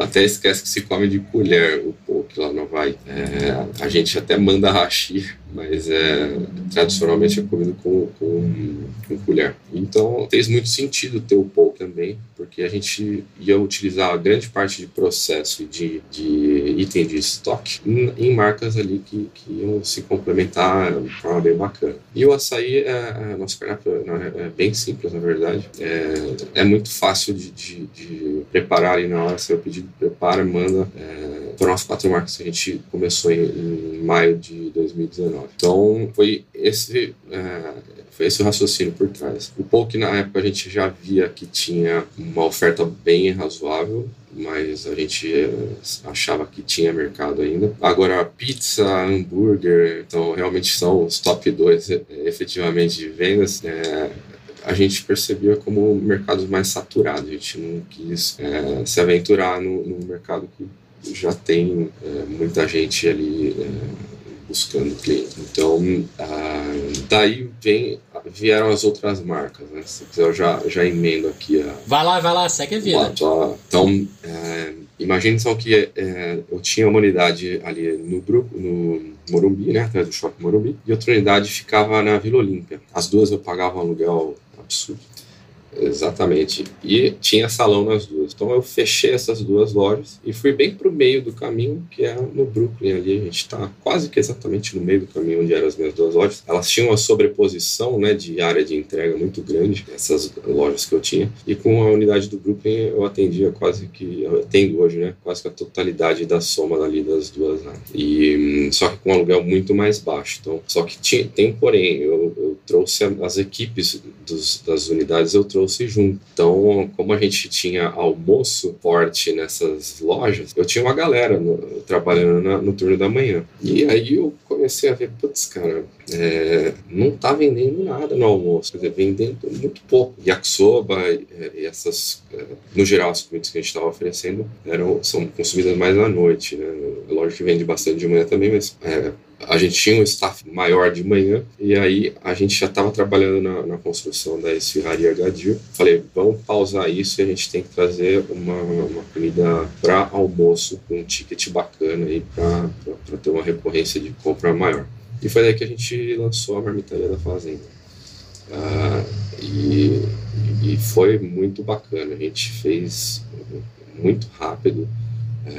Speaker 2: até esquece que se come de colher o poke lá no Havaí. É, a gente até manda hashi mas é, tradicionalmente é comido com, com, com, colher. Então fez muito sentido ter o poke também, porque a gente ia utilizar a grande parte de processo de, de item de estoque em, em marcas ali que, que, iam se complementar de forma bem bacana. E o açaí, é, é, nosso cardápio é, é, bem simples, na verdade. É, é muito fácil de, de, de, preparar ali na hora, você pedido, prepara, manda. É, foram as quatro marcas que a gente começou em, em maio de 2019. Então, foi esse, é, foi esse o raciocínio por trás. O Poke, na época, a gente já via que tinha uma oferta bem razoável, mas a gente é, achava que tinha mercado ainda. Agora, pizza, hambúrguer, então realmente são os top 2 é, efetivamente de vendas. É, a gente percebia como mercados mais saturados. A gente não quis é, se aventurar no, mercado que já tem é, muita gente ali é, buscando cliente. Então, ah, daí vem, vieram as outras marcas, né? Se quiser, eu já, já emendo aqui a.
Speaker 1: Vai lá, vai lá, segue a vida.
Speaker 2: Então, é, imagine só que é, eu tinha uma unidade ali no grupo, no Morumbi, né? Atrás do shopping Morumbi, e outra unidade ficava na Vila Olímpia. As duas eu pagava um aluguel absurdo. Exatamente. E tinha salão nas duas. Então eu fechei essas duas lojas e fui bem para o meio do caminho, que é no Brooklyn ali. A gente está quase que exatamente no meio do caminho onde eram as minhas duas lojas. Elas tinham uma sobreposição né, de área de entrega muito grande, essas lojas que eu tinha. E com a unidade do Brooklyn eu atendia quase que, eu atendo hoje, né? Quase que a totalidade da soma ali das duas áreas. E só que com um aluguel muito mais baixo. Então, só que tinha, tem porém, eu, eu trouxe as equipes dos, das unidades, eu trouxe trouxe junto. Então, como a gente tinha almoço forte nessas lojas, eu tinha uma galera no, trabalhando na, no turno da manhã. E aí eu comecei a ver, putz, cara, é, não tá vendendo nada no almoço, quer dizer, vendendo muito pouco. Yakisoba e, e essas, é, no geral, as comidas que a gente estava oferecendo eram, são consumidas mais à noite, né? É lógico que vende bastante de manhã também, mas é, a gente tinha um staff maior de manhã e aí a gente já estava trabalhando na, na, construção da esfirraria Gadir. Falei, vamos pausar isso e a gente tem que trazer uma, uma comida para almoço com um ticket bacana aí para ter uma recorrência de compra maior. E foi daí que a gente lançou a marmitaria da fazenda. Ah, e, e foi muito bacana. A gente fez muito rápido. É,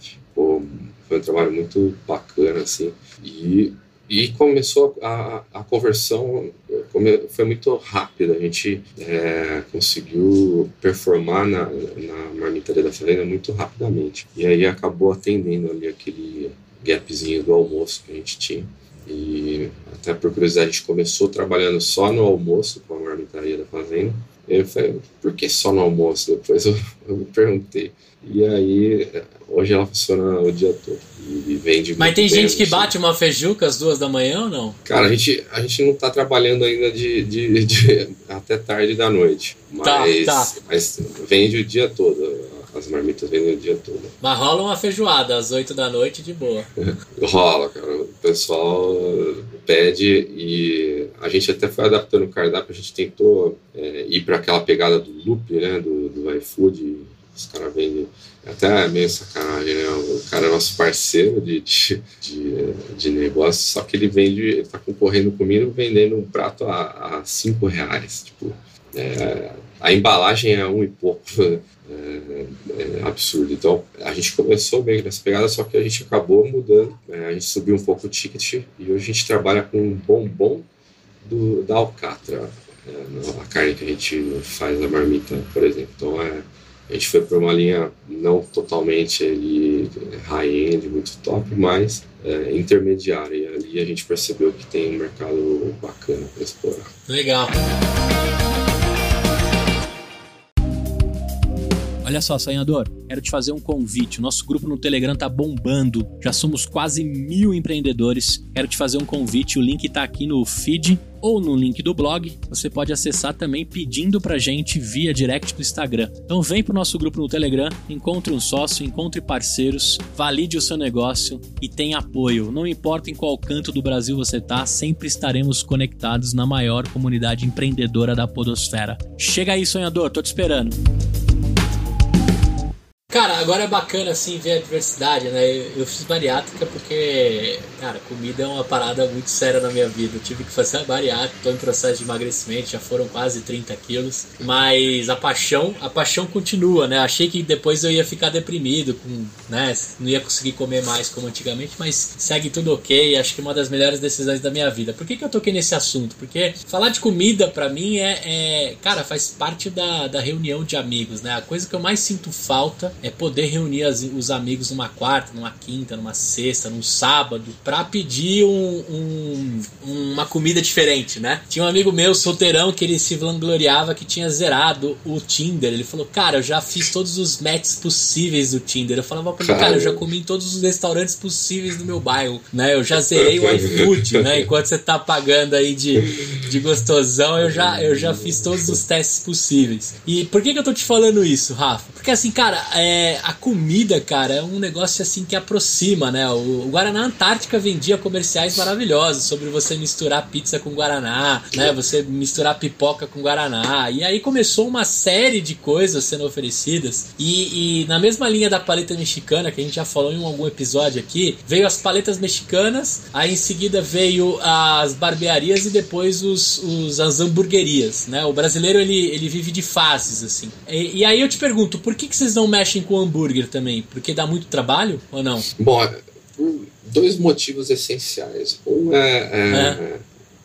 Speaker 2: ficou foi um trabalho muito bacana, assim. E, e começou a, a conversão, foi muito rápida. A gente é, conseguiu performar na, na marmitaria da fazenda muito rapidamente. E aí acabou atendendo ali aquele gapzinho do almoço que a gente tinha. E até por curiosidade, a gente começou trabalhando só no almoço com a marmitaria da fazenda. Eu falei, por que só no almoço? Depois eu, eu me perguntei. E aí, hoje ela funciona o dia todo. E vende
Speaker 1: Mas tem gente que assim. bate uma feijuca às duas da manhã ou não?
Speaker 2: Cara, a gente, a gente não tá trabalhando ainda de, de, de até tarde da noite. Tá, mas, tá, tá. mas vende o dia todo. As marmitas vendem o dia todo.
Speaker 1: Mas rola uma feijoada às 8 da noite de boa.
Speaker 2: rola, cara. O pessoal pede e a gente até foi adaptando o cardápio, a gente tentou é, ir para aquela pegada do loop, né, do, do iFood, os caras vendem até meio sacanagem, né? O cara é nosso parceiro de, de, de, de negócio, só que ele vende, ele tá concorrendo comigo vendendo um prato a, a cinco reais. Tipo, é, a embalagem é um e pouco. É, é, absurdo. Então, a gente começou bem nessa pegada, só que a gente acabou mudando. Né? A gente subiu um pouco o ticket e hoje a gente trabalha com um bombom do, da Alcatra, é, a carne que a gente faz na marmita, por exemplo. Então, é, a gente foi para uma linha não totalmente ali high-end, muito top, mas é, intermediária. E ali a gente percebeu que tem um mercado bacana para explorar.
Speaker 1: Legal. Olha só, sonhador, quero te fazer um convite. O nosso grupo no Telegram tá bombando. Já somos quase mil empreendedores. Quero te fazer um convite. O link tá aqui no feed ou no link do blog. Você pode acessar também pedindo pra gente via direct do Instagram. Então vem pro nosso grupo no Telegram, encontre um sócio, encontre parceiros, valide o seu negócio e tenha apoio. Não importa em qual canto do Brasil você tá, sempre estaremos conectados na maior comunidade empreendedora da podosfera. Chega aí, sonhador, tô te esperando. Cara, agora é bacana assim ver a diversidade, né? Eu, fiz bariátrica porque, cara, comida é uma parada muito séria na minha vida. Eu tive que fazer a bariátrica, tô em processo de emagrecimento, já foram quase 30 quilos. Mas a paixão, a paixão continua, né? Achei que depois eu ia ficar deprimido, com, né? Não ia conseguir comer mais como antigamente, mas segue tudo ok. Acho que é uma das melhores decisões da minha vida. Por que, que eu toquei nesse assunto? Porque falar de comida para mim é, é, cara, faz parte da, da reunião de amigos, né? A coisa que eu mais sinto falta é poder reunir as, os amigos numa quarta, numa quinta, numa sexta, num sábado, pra pedir um, um, uma comida diferente, né? Tinha um amigo meu, solteirão, que ele se vangloriava que tinha zerado o Tinder. Ele falou, cara, eu já fiz todos os matches possíveis do Tinder. Eu falava pra ele, cara, eu já comi em todos os restaurantes possíveis do meu bairro, né? Eu já zerei o iFood, né? Enquanto você tá pagando aí de, de gostosão, eu já, eu já fiz todos os testes possíveis. E por que, que eu tô te falando isso, Rafa? Porque assim, cara, é, a comida, cara, é um negócio assim que aproxima, né? O, o, Guaraná Antártica vendia comerciais maravilhosos sobre você misturar pizza com Guaraná, né? Você misturar pipoca com Guaraná. E aí começou uma série de coisas sendo oferecidas. E, e na mesma linha da paleta mexicana, que a gente já falou em algum episódio aqui, veio as paletas mexicanas, aí em seguida veio as barbearias e depois os, os as hamburguerias, né? O brasileiro ele, ele vive de fases, assim. E, e aí eu te pergunto, por que, que vocês não mexem com hambúrguer também? Porque dá muito trabalho ou não?
Speaker 2: Bom, dois motivos essenciais. Um é, é, é.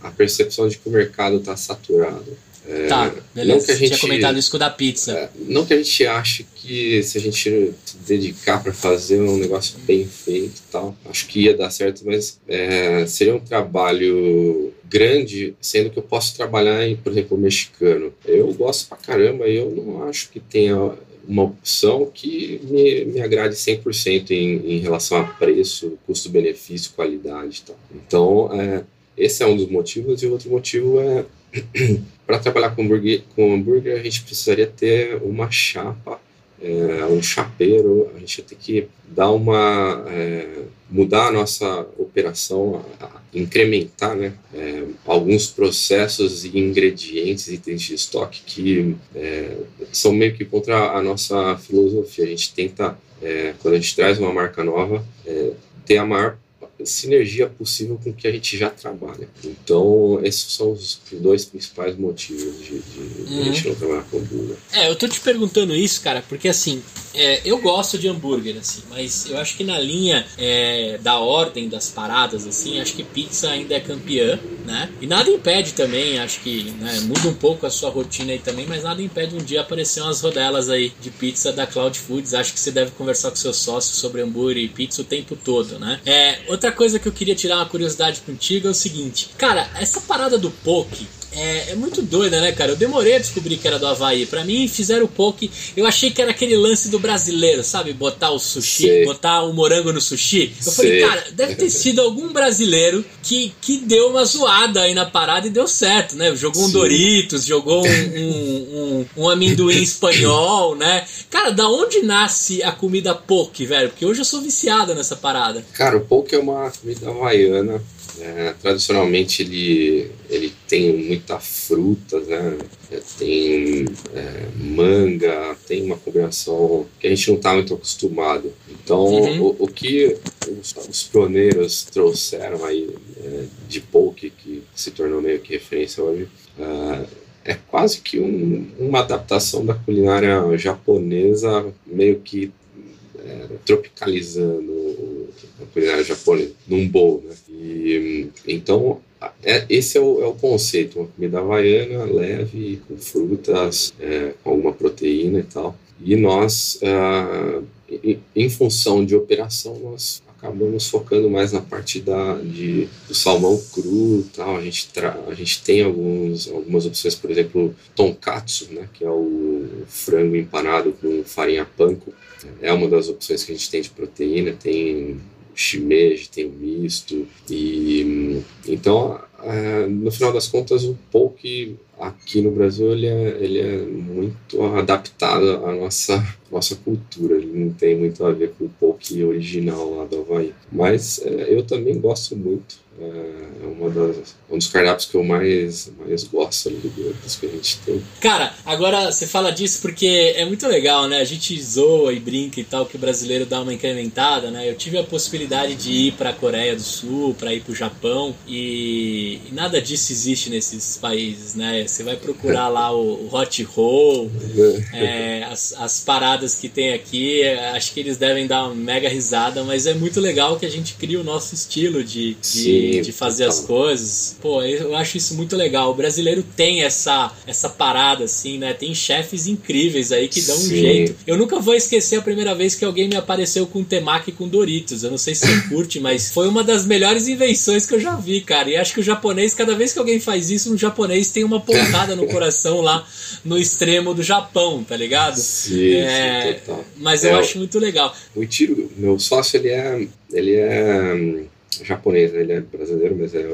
Speaker 2: a percepção de que o mercado está saturado.
Speaker 1: É, tá, beleza. Não que a gente, tinha comentado isso com o da pizza. É,
Speaker 2: não que a gente ache que se a gente se dedicar para fazer um negócio bem feito e tal, acho que ia dar certo, mas é, seria um trabalho grande, sendo que eu posso trabalhar em, por exemplo, mexicano. Eu gosto pra caramba e eu não acho que tenha uma opção que me, me agrade 100% em, em relação a preço, custo-benefício, qualidade e tal. Então, é, esse é um dos motivos, e outro motivo é para trabalhar com hambúrguer, com hambúrguer, a gente precisaria ter uma chapa, é, um chapeiro, a gente ia ter que dar uma. É, mudar a nossa operação, a, a incrementar né, é, alguns processos e ingredientes, itens de estoque que é, são meio que contra a nossa filosofia. A gente tenta, é, quando a gente traz uma marca nova, é, ter a maior sinergia possível com o que a gente já trabalha. Então, esses são os dois principais motivos de, de, uhum. a gente não trabalhar com hambúrguer.
Speaker 1: É, eu tô te perguntando isso, cara, porque assim, é, eu gosto de hambúrguer, assim, mas eu acho que na linha é, da ordem das paradas, assim, acho que pizza ainda é campeã, né? E nada impede também, acho que né, muda um pouco a sua rotina aí também, mas nada impede um dia aparecer umas rodelas aí de pizza da Cloud Foods. Acho que você deve conversar com seu sócio sobre hambúrguer e pizza o tempo todo, né? É, outra coisa que eu queria tirar uma curiosidade contigo é o seguinte, cara, essa parada do poke é, é, muito doida, né, cara? Eu demorei a descobrir que era do Havaí. Pra mim, fizeram o poke. Eu achei que era aquele lance do brasileiro, sabe? Botar o sushi, Sei. botar o morango no sushi. Eu Sei. falei, cara, deve ter sido algum brasileiro que, que deu uma zoada aí na parada e deu certo, né? Jogou um Sim. Doritos, jogou um, um, um, um amendoim espanhol, né? Cara, da onde nasce a comida poke, velho? Porque hoje eu sou viciada nessa parada.
Speaker 2: Cara, o poke é uma comida havaiana é, tradicionalmente ele, ele tem muita fruta, né? É, tem é, manga, tem uma combinação que a gente não está muito acostumado. Então, uhum. o, o, que os, os pioneiros trouxeram aí é, de poke, que se tornou meio que referência hoje, é, é quase que um, uma adaptação da culinária japonesa, meio que é, tropicalizando a culinária japonesa num bowl, né? E, então, é, esse é o, é o, conceito, uma comida havaiana leve, com frutas, é, com alguma proteína e tal. E nós, ah, em, em, função de operação, nós acabamos focando mais na parte da, de, do salmão cru tal. A gente, tra, a gente tem alguns, algumas opções, por exemplo, tonkatsu, né, que é o frango empanado com farinha panko. É uma das opções que a gente tem de proteína. Tem shimeji, tem o misto. E então, é, no final das contas, o poke aqui no Brasil ele é, ele é muito adaptado à nossa, nossa cultura. Ele não tem muito a ver com o poke original lá do Havaí. Mas é, eu também gosto muito é uma das, um dos cardápios que eu mais, mais gosto ali dos que a gente tem.
Speaker 1: Cara, agora você fala disso porque é muito legal, né? A gente zoa e brinca e tal, que o brasileiro dá uma incrementada, né? Eu tive a possibilidade de ir para a Coreia do Sul, para ir para o Japão e, e, nada disso existe nesses países, né? Você vai procurar lá o, o hot roll, é, as, as paradas que tem aqui, acho que eles devem dar uma mega risada, mas é muito legal que a gente cria o nosso estilo de, de de fazer as coisas. Pô, eu acho isso muito legal. O brasileiro tem essa, essa parada, assim, né? Tem chefes incríveis aí que dão Sim. um jeito. Eu nunca vou esquecer a primeira vez que alguém me apareceu com temaki com Doritos. Eu não sei se você curte, mas foi uma das melhores invenções que eu já vi, cara. E acho que o japonês, cada vez que alguém faz isso, um japonês tem uma pontada no coração lá no extremo do Japão, tá ligado?
Speaker 2: Sim, é, sim total.
Speaker 1: Mas eu é, acho muito legal.
Speaker 2: O Tiro, meu sócio, ele é. Ele é japonês, né? ele é brasileiro, mas é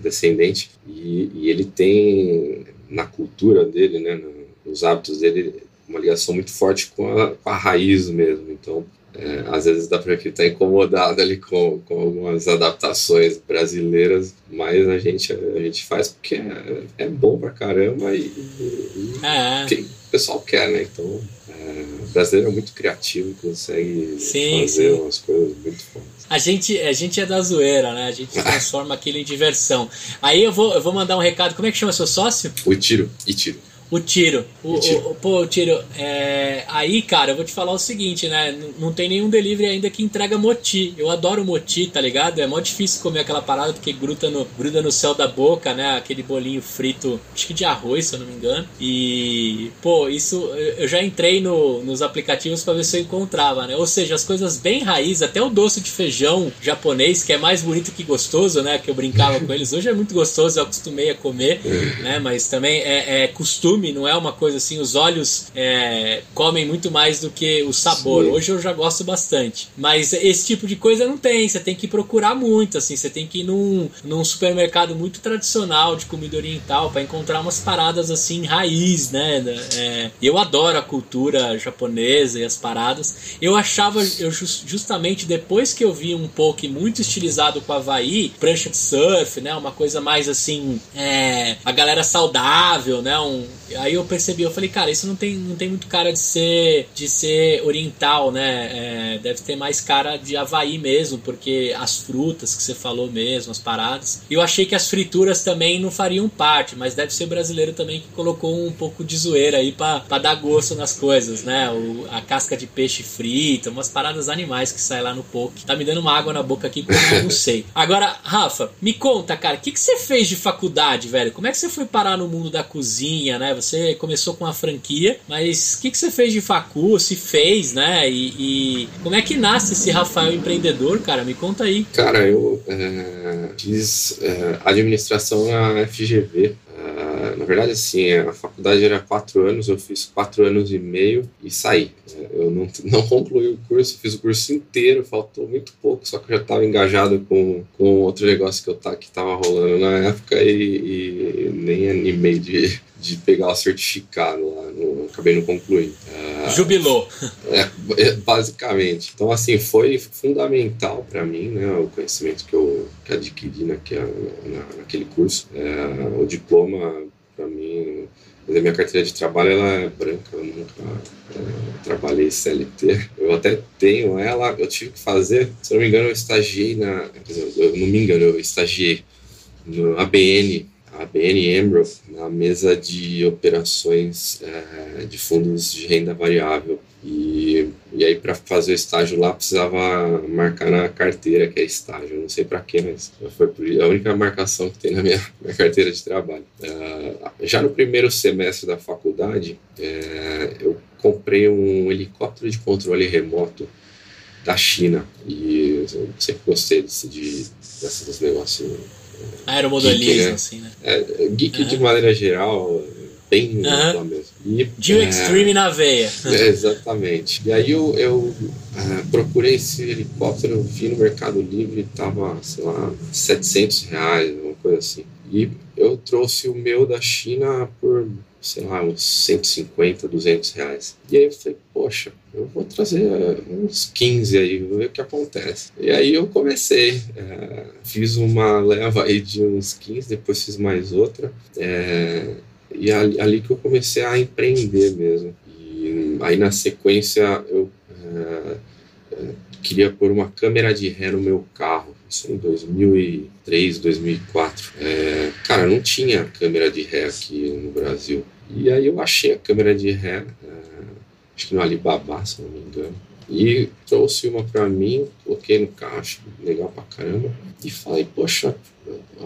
Speaker 2: descendente, e, e, ele tem na cultura dele, né, nos hábitos dele, uma ligação muito forte com a, com a raiz mesmo. Então, é, às vezes dá para está incomodado ali com, com algumas adaptações brasileiras, mas a gente, a gente faz porque é, é bom pra caramba e, e, é. o pessoal quer, né? Então, é, o brasileiro é muito criativo, consegue sim, fazer sim. umas coisas muito fortes.
Speaker 1: A gente, a gente é da zoeira, né? A gente transforma aquilo em diversão. Aí eu vou, eu vou mandar um recado. Como é que chama seu sócio?
Speaker 2: O Tiro. E Tiro.
Speaker 1: O tiro. O, o, o, pô, o tiro. É... Aí, cara, eu vou te falar o seguinte, né? Não tem nenhum delivery ainda que entrega moti. Eu adoro moti, tá ligado? É mó difícil comer aquela parada porque gruda no, gruda no céu da boca, né? Aquele bolinho frito, acho que de arroz, se eu não me engano. E, pô, isso eu já entrei no, nos aplicativos para ver se eu encontrava, né? Ou seja, as coisas bem raiz, até o doce de feijão japonês, que é mais bonito que gostoso, né? Que eu brincava com eles. Hoje é muito gostoso, eu acostumei a comer, né? Mas também é, é costume não é uma coisa assim, os olhos é, comem muito mais do que o sabor. Sim. Hoje eu já gosto bastante. Mas esse tipo de coisa não tem, você tem que procurar muito, assim, você tem que ir num, num supermercado muito tradicional de comida oriental para encontrar umas paradas assim, raiz, né? É, eu adoro a cultura japonesa e as paradas. Eu achava, eu justamente depois que eu vi um poke muito estilizado com Havaí, prancha de surf, né? Uma coisa mais assim, é, a galera saudável, né? Um, Aí eu percebi, eu falei, cara, isso não tem, não tem muito cara de ser de ser oriental, né? É, deve ter mais cara de Havaí mesmo, porque as frutas que você falou mesmo, as paradas. Eu achei que as frituras também não fariam parte, mas deve ser brasileiro também que colocou um pouco de zoeira aí pra dar gosto nas coisas, né? O, a casca de peixe frita, umas paradas animais que sai lá no poke. Tá me dando uma água na boca aqui porque eu não sei. Agora, Rafa, me conta, cara, o que, que você fez de faculdade, velho? Como é que você foi parar no mundo da cozinha, né? Você começou com a franquia, mas o que, que você fez de facu? Se fez, né? E, e, como é que nasce esse Rafael empreendedor, cara? Me conta aí.
Speaker 2: Cara, eu é, fiz é, administração na FGV. É, na verdade, assim, a faculdade era quatro anos, eu fiz quatro anos e meio e saí. É, eu não, não concluí o curso, fiz o curso inteiro, faltou muito pouco, só que eu já estava engajado com, com outro negócio que eu que estava rolando na época e, e nem animei de, de pegar o certificado lá, não, acabei não concluindo.
Speaker 1: Uh, Jubilou.
Speaker 2: É, é, basicamente. Então, assim, foi fundamental para mim, né, o conhecimento que eu que adquiri naquele, na, naquele curso. É, o diploma, para mim, a minha carteira de trabalho ela é branca, eu nunca é, trabalhei CLT. Eu até tenho ela, eu tive que fazer, se não me engano, eu estagiei na. Eu não me engano, eu estagiei no ABN a BN Emerald na mesa de operações é, de fundos de renda variável. E, e aí, para fazer o estágio lá, precisava marcar na carteira, que é estágio. Não sei para quê, mas foi a única marcação que tem na minha, minha carteira de trabalho. É, já no primeiro semestre da faculdade, é, eu comprei um helicóptero de controle remoto da China. E eu sempre gostei desse, de, desses negócios
Speaker 1: Aeromodelismo, geek, né? assim, né?
Speaker 2: É, geek uhum. de maneira geral, bem uhum. mesmo.
Speaker 1: E, de é, Extreme na veia.
Speaker 2: É, exatamente. E aí eu, eu uh, procurei esse helicóptero, vi no Mercado Livre, tava, sei lá, 700 reais, uma coisa assim. E eu trouxe o meu da China por sei lá, uns 150, 200 reais. E aí eu falei, poxa, eu vou trazer uns 15 aí, vou ver o que acontece. E aí eu comecei, é, fiz uma leva aí de uns 15, depois fiz mais outra, é, e ali, ali, que eu comecei a empreender mesmo. E aí na sequência eu é queria pôr uma câmera de ré no meu carro, isso em 2003, 2004. É, cara, não tinha câmera de ré aqui no Brasil. E aí eu achei a câmera de ré, é, acho que no Alibaba, se não me engano. E trouxe uma para mim, coloquei no caixa, legal pra caramba. E falei, poxa,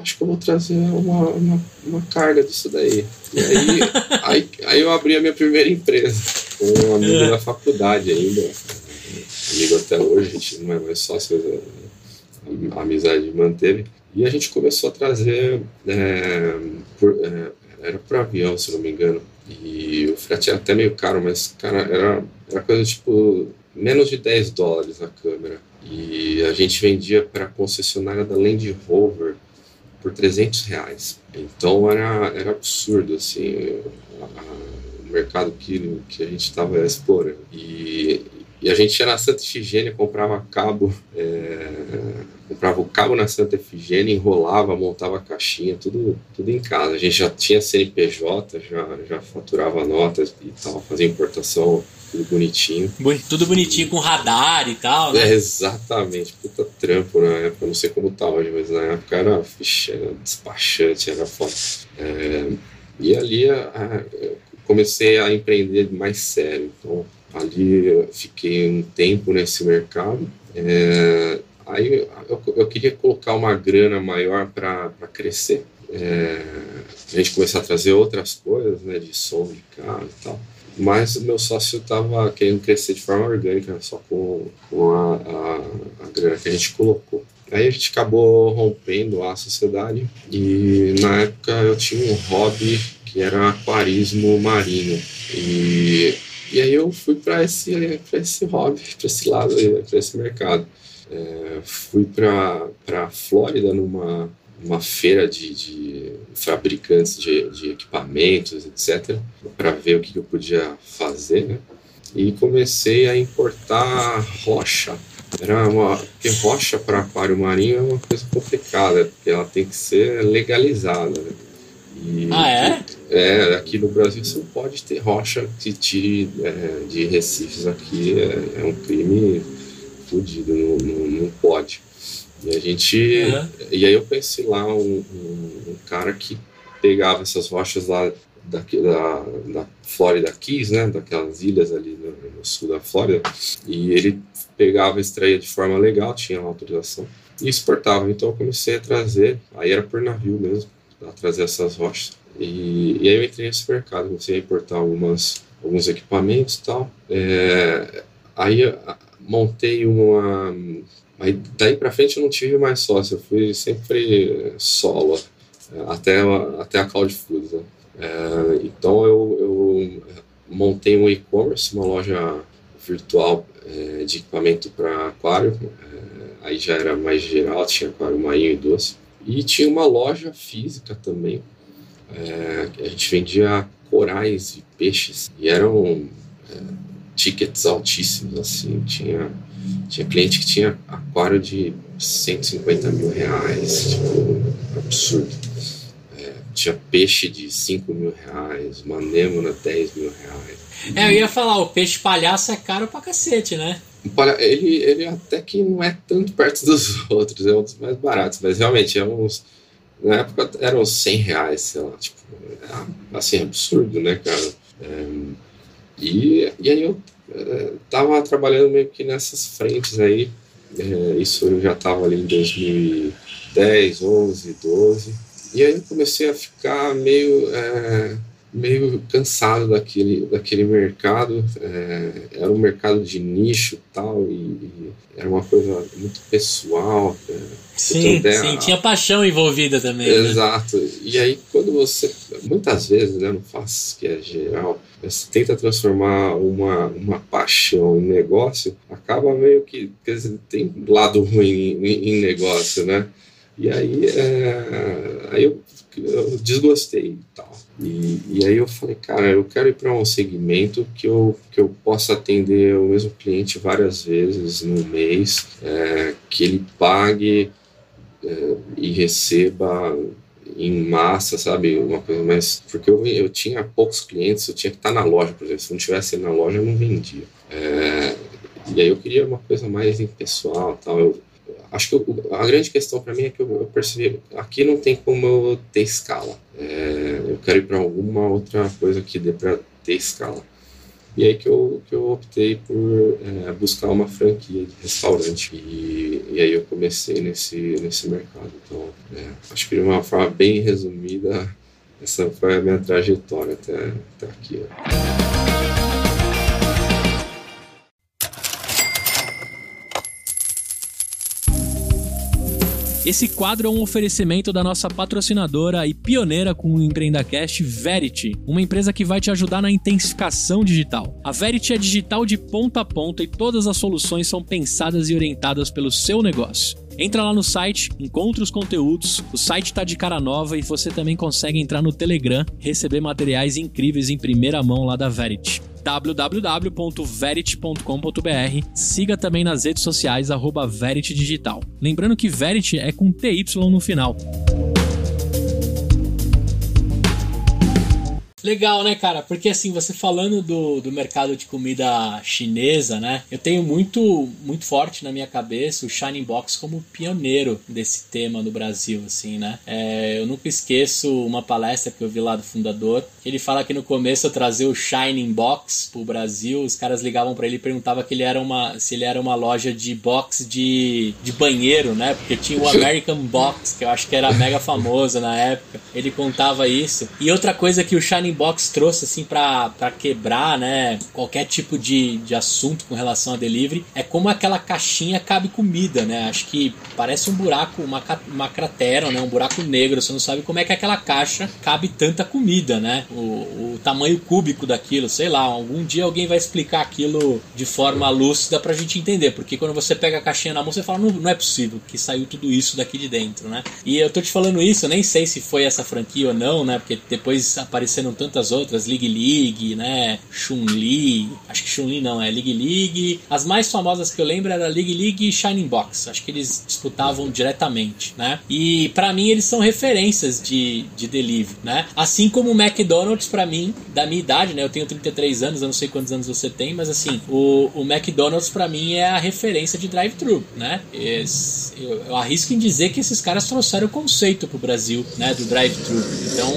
Speaker 2: acho que eu vou trazer uma, uma, uma carga disso daí. E aí, aí, aí, eu abri a minha primeira empresa, com um amigo é. da faculdade ainda. Amigo até hoje, a gente não é mais sócio, a, a amizade manteve. E a gente começou a trazer é, por, é, era para avião, se não me engano. E o frete era até meio caro, mas, cara, era, era coisa tipo menos de 10 dólares a câmera. E a gente vendia para a concessionária da Land Rover por 300 reais. Então era, era absurdo, assim, o mercado que, que a gente estava explorando. E, e a gente ia na Santa Efigênia, comprava cabo, é, comprava o cabo na Santa Efigênia, enrolava, montava a caixinha, tudo, tudo em casa. A gente já tinha CNPJ, já, já faturava notas e tal, fazia importação, tudo bonitinho.
Speaker 1: Tudo bonitinho com radar e tal, né?
Speaker 2: É, exatamente, puta trampo na época, não sei como tá hoje, mas na época era, fixe, era despachante, era foda. É, e ali a, a, comecei a empreender mais sério, então Ali fiquei um tempo nesse mercado. É, aí eu, eu, queria colocar uma grana maior para crescer. É, a gente começar a trazer outras coisas, né, de som de carro e tal. Mas o meu sócio estava querendo crescer de forma orgânica, só com, com a, a, a grana que a gente colocou. Aí a gente acabou rompendo a sociedade e na época eu tinha um hobby que era aquarismo marinho. E e aí eu fui para esse, esse hobby, para esse lado, para esse mercado. É, fui para a Flórida numa uma feira de, de fabricantes de, de, equipamentos, etc., para ver o que eu podia fazer, né? E comecei a importar rocha. Era uma porque rocha para aquário marinho é uma coisa complicada, porque ela tem que ser legalizada. Né?
Speaker 1: E, ah, é?
Speaker 2: É, aqui no Brasil você não pode ter rocha que tire é, de recifes aqui, é, é um crime fodido, não, não, não, pode. E a gente. Uhum. E aí eu pensei lá um, um, um, cara que pegava essas rochas lá da, da, da Florida Keys, né, daquelas ilhas ali no, no sul da Flórida, e ele pegava, extraía de forma legal, tinha autorização, e exportava. Então eu comecei a trazer, aí era por navio mesmo a trazer essas rochas. E, e aí eu entrei nesse mercado, comecei a importar algumas, alguns equipamentos e tal. É, aí montei uma. Aí daí para frente eu não tive mais sócio, eu fui sempre solo, até, até a Cloud Foods. Né? É, então eu, eu, montei um e-commerce, uma loja virtual é, de equipamento para aquário. É, aí já era mais geral, tinha aquário marinho e doce. E tinha uma loja física também. É, a gente vendia corais e peixes. E eram é, tickets altíssimos, assim. Tinha, tinha cliente que tinha aquário de 150 mil reais, tipo, absurdo. É, tinha peixe de 5 mil reais, uma anêmona 10 mil reais.
Speaker 1: É, eu ia falar, o peixe palhaço é caro pra cacete, né?
Speaker 2: Ele, ele até que não é tanto perto dos outros, é um dos mais baratos, mas realmente é uns. Na época eram 100 reais, sei lá, tipo, é, assim, absurdo, né, cara? É, e, e aí eu é, tava trabalhando meio que nessas frentes aí, é, isso eu já tava ali em 2010, 11, 12, e aí eu comecei a ficar meio é, meio cansado daquele, daquele mercado. É, era um mercado de nicho tal, e, e era uma coisa muito pessoal. É,
Speaker 1: sim, sim, tinha paixão envolvida também.
Speaker 2: Né? Exato. Né? E aí, quando você. Muitas vezes, né, não faço que é geral, você tenta transformar uma, uma paixão em negócio, acaba meio que. Quer dizer, tem lado ruim em, em negócio, né? E aí, é, aí eu, eu desgostei e tal. E, e aí eu falei, cara, eu quero ir para um segmento que eu, que eu possa atender o mesmo cliente várias vezes no mês, é, que ele pague é, e receba em massa, sabe? Uma coisa mais. Porque eu, eu tinha poucos clientes, eu tinha que estar na loja, por exemplo. Se não tivesse na loja, eu não vendia. É, e aí eu queria uma coisa mais impessoal tal. Eu, acho que eu, a grande questão para mim é que eu, eu, percebi aqui não tem como eu ter escala. É, eu quero ir para alguma outra coisa que dê para ter escala. E aí que eu, que eu optei por é, buscar uma franquia de restaurante. E, e, aí eu comecei nesse, nesse mercado. Então, é, acho que de uma forma bem resumida, essa foi a minha trajetória até, até aqui.
Speaker 1: Esse quadro é um oferecimento da nossa patrocinadora e pioneira com o EmpreendaCast, Verity, uma empresa que vai te ajudar na intensificação digital. A Verity é digital de ponta a ponta e todas as soluções são pensadas e orientadas pelo seu negócio. Entra lá no site, encontra os conteúdos, o site está de cara nova e você também consegue entrar no Telegram, receber materiais incríveis em primeira mão lá da Verity www.verity.com.br. Siga também nas redes sociais arroba Digital. Lembrando que Verity é com TY no final. Legal, né, cara? Porque assim, você falando do, do mercado de comida chinesa, né? Eu tenho muito, muito forte na minha cabeça o Shining Box como pioneiro desse tema no Brasil, assim, né? É, eu nunca esqueço uma palestra que eu vi lá do fundador. Ele fala que no começo eu trazer o Shining Box pro Brasil, os caras ligavam para ele e perguntavam que ele era uma, se ele era uma loja de box de, de banheiro, né? Porque tinha o American Box, que eu acho que era mega famoso na época. Ele contava isso. E outra coisa que o Shining Box trouxe assim para quebrar, né, qualquer tipo de, de assunto com relação a delivery, é como aquela caixinha cabe comida, né? Acho que parece um buraco, uma, uma cratera, né, um buraco negro, você não sabe como é que aquela caixa cabe tanta comida, né? O, o tamanho cúbico daquilo, sei lá, algum dia alguém vai explicar aquilo de forma lúcida pra gente entender, porque quando você pega a caixinha na mão, você fala, não, não é possível que saiu tudo isso daqui de dentro, né? E eu tô te falando isso, eu nem sei se foi essa franquia ou não, né? Porque depois apareceram tantas outras, League League, né? Chun-Li, acho que Chun-Li não, é League League. As mais famosas que eu lembro era League League e Shining Box, acho que eles disputavam diretamente, né? E para mim eles são referências de, de delivery, né? Assim como o McDonald's para mim, da minha idade, né? Eu tenho 33 anos, eu não sei quantos anos você tem, mas assim, o, o McDonald's para mim é a referência de drive-thru, né? Eu, eu, arrisco em dizer que esses caras trouxeram o conceito pro Brasil, né? Do drive-thru. Então,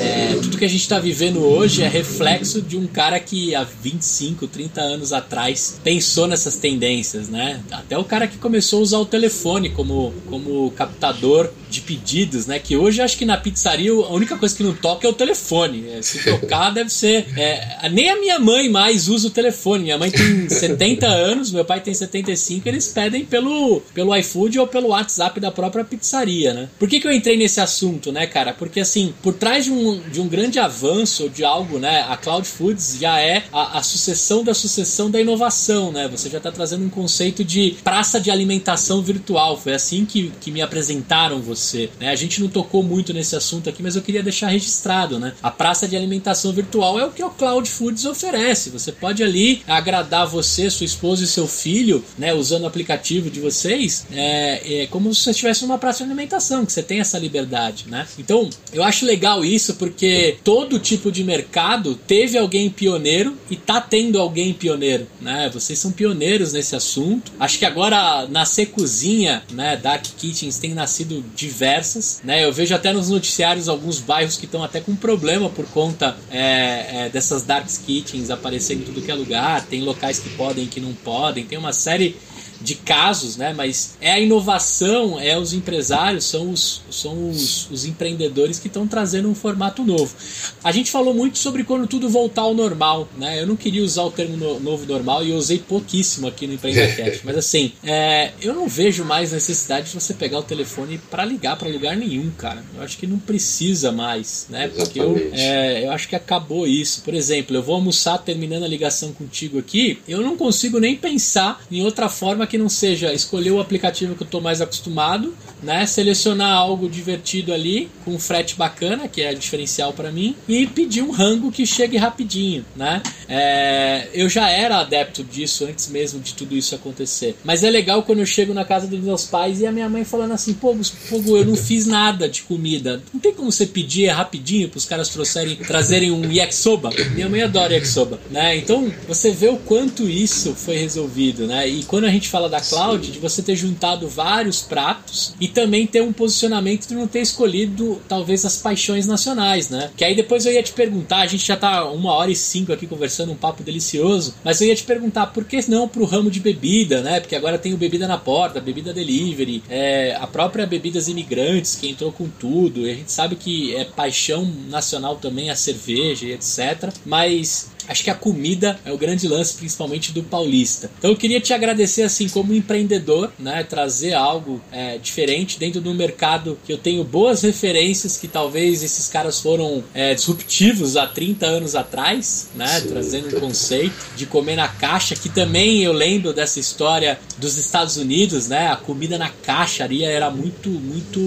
Speaker 1: é, tudo que a gente está vivendo hoje é reflexo de um cara que há 25, 30 anos atrás pensou nessas tendências, né? Até o cara que começou a usar o telefone como, como captador de pedidos, né? Que hoje acho que na pizzaria a única coisa que não toca é o telefone. É, se tocar deve ser. É, nem a minha mãe mais usa o telefone. Minha mãe tem 70 anos, meu pai tem 75, eles pedem pelo, pelo iFood ou pelo WhatsApp da própria pizzaria, né? Por que, que eu entrei nesse assunto, né, cara? Porque assim, por trás de um, de um grande avanço de algo, né? A Cloud Foods já é a, a sucessão da sucessão da inovação, né? Você já está trazendo um conceito de praça de alimentação virtual. Foi assim que, que me apresentaram você você. Né? A gente não tocou muito nesse assunto aqui, mas eu queria deixar registrado. Né? A praça de alimentação virtual é o que o Cloud Foods oferece. Você pode ali agradar você, sua esposa e seu filho, né? usando o aplicativo de vocês, é, é como se você estivesse numa praça de alimentação, que você tem essa liberdade. Né? Então, eu acho legal isso porque todo tipo de mercado teve alguém pioneiro e tá tendo alguém pioneiro. Né? Vocês são pioneiros nesse assunto. Acho que agora nascer cozinha, né? Dark Kitchens tem nascido de diversas, né? Eu vejo até nos noticiários alguns bairros que estão até com problema por conta é, é, dessas dark kitchens aparecendo em tudo que é lugar. Tem locais que podem, que não podem. Tem uma série de casos, né? Mas é a inovação, é os empresários, são os, são os, os empreendedores que estão trazendo um formato novo. A gente falou muito sobre quando tudo voltar ao normal, né? Eu não queria usar o termo no, novo normal e eu usei pouquíssimo aqui no Empreendedorcast, mas assim, é, eu não vejo mais necessidade de você pegar o telefone para ligar para lugar nenhum, cara. Eu acho que não precisa mais, né? Porque eu, é, eu acho que acabou isso. Por exemplo, eu vou almoçar terminando a ligação contigo aqui, eu não consigo nem pensar em outra forma que não seja escolher o aplicativo que eu estou mais acostumado, né? Selecionar algo divertido ali com um frete bacana, que é diferencial para mim, e pedir um rango que chegue rapidinho, né? É, eu já era adepto disso antes mesmo de tudo isso acontecer. Mas é legal quando eu chego na casa dos meus pais e a minha mãe falando assim: pô, Fogo, eu não fiz nada de comida. Não tem como você pedir é rapidinho para os caras trouxerem, trazerem um yakisoba? Minha mãe adora yakisoba, né? Então você vê o quanto isso foi resolvido, né? E quando a gente fala fala da cloud, Sim. de você ter juntado vários pratos e também ter um posicionamento de não ter escolhido talvez as paixões nacionais, né? Que aí depois eu ia te perguntar, a gente já tá uma hora e cinco aqui conversando, um papo delicioso, mas eu ia te perguntar por que não pro ramo de bebida, né? Porque agora tem o bebida na porta, bebida delivery, é, a própria bebidas imigrantes que entrou com tudo, e a gente sabe que é paixão nacional também a cerveja e etc. Mas acho que a comida é o grande lance, principalmente do paulista. Então eu queria te agradecer, assim, como empreendedor, né? Trazer algo é, diferente dentro do mercado que eu tenho boas referências, que talvez esses caras foram é, disruptivos há 30 anos atrás, né? Sim. Trazendo um conceito de comer na caixa, que também eu lembro dessa história dos Estados Unidos, né? A comida na caixa ali era muito, muito,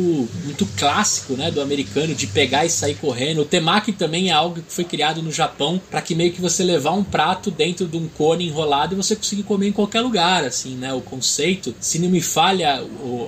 Speaker 1: muito clássico, né? Do americano, de pegar e sair correndo. O temaki também é algo que foi criado no Japão para que meio que você levar um prato dentro de um cone enrolado e você conseguir comer em qualquer lugar, assim, né? O conceito, se não me falha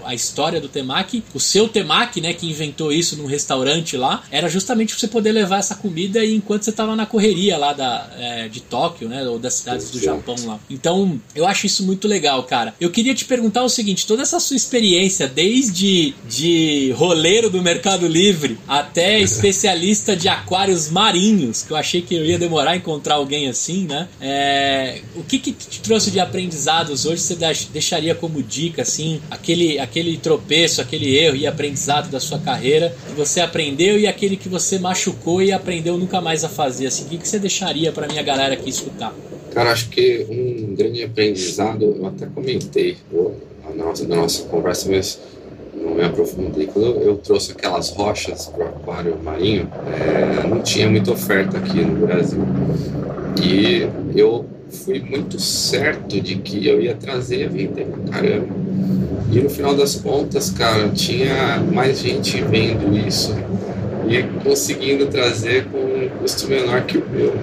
Speaker 1: a história do temaki, o seu temaki, né, que inventou isso num restaurante lá, era justamente você poder levar essa comida e enquanto você estava na correria lá da, é, de Tóquio, né, ou das cidades do Japão lá. Então, eu acho isso muito legal, cara. Eu queria te perguntar o seguinte, toda essa sua experiência, desde de roleiro do Mercado Livre até especialista de aquários marinhos, que eu achei que eu ia demorar a encontrar encontrar alguém assim, né? É, o que, que te trouxe de aprendizados hoje você deixaria como dica, assim, aquele, aquele tropeço, aquele erro e aprendizado da sua carreira que você aprendeu e aquele que você machucou e aprendeu nunca mais a fazer, assim, o que, que você deixaria para minha galera aqui escutar?
Speaker 2: Cara, acho que um grande aprendizado, eu até comentei na nossa, na nossa conversa, mas não me aprofundei. Quando eu, eu trouxe aquelas rochas para o aquário marinho, é, não tinha muita oferta aqui no Brasil. E eu fui muito certo de que eu ia trazer vender pra caramba. E no final das contas, cara, tinha mais gente vendo isso e conseguindo trazer com um custo menor que o meu.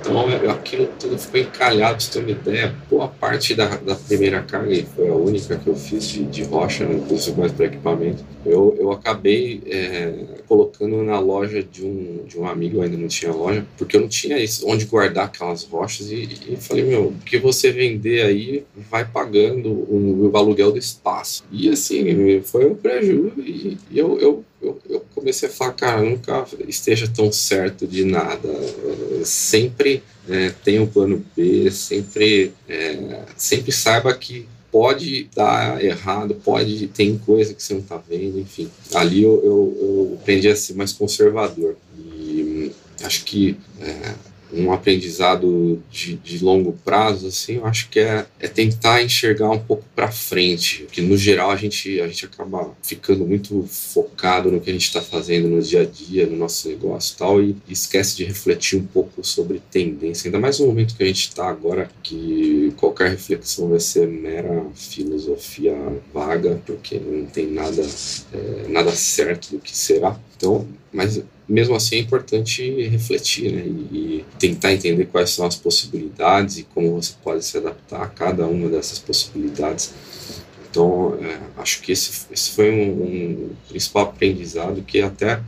Speaker 2: Então aquilo tudo ficou encalhado, você ter uma ideia. Boa parte da, da primeira carga, e foi a única que eu fiz de, de rocha, não né, fiz mais para equipamento, eu, eu acabei é, colocando na loja de um, de um amigo, ainda não tinha loja, porque eu não tinha onde guardar aquelas rochas. E, e falei, meu, o que você vender aí vai pagando o, o aluguel do espaço. E assim, foi um prejuízo. E eu, eu eu, eu começo você fala, cara, nunca esteja tão certo de nada. Sempre é, tenha um plano B, sempre, é, sempre saiba que pode dar errado, pode tem coisa que você não está vendo, enfim. Ali eu, eu, eu, aprendi a ser mais conservador e hum, acho que é, um aprendizado de, de, longo prazo, assim, eu acho que é, é tentar enxergar um pouco para frente, que no geral a gente, a gente acaba ficando muito focado no que a gente está fazendo no dia a dia, no nosso negócio e tal, e, esquece de refletir um pouco sobre tendência, ainda mais no momento que a gente está agora, que qualquer reflexão vai ser mera filosofia vaga, porque não tem nada, é, nada certo do que será. Então, mas mesmo assim é importante refletir né, e, tentar entender quais são as possibilidades e como você pode se adaptar a cada uma dessas possibilidades. Então, é, acho que esse, esse foi um, um, principal aprendizado que até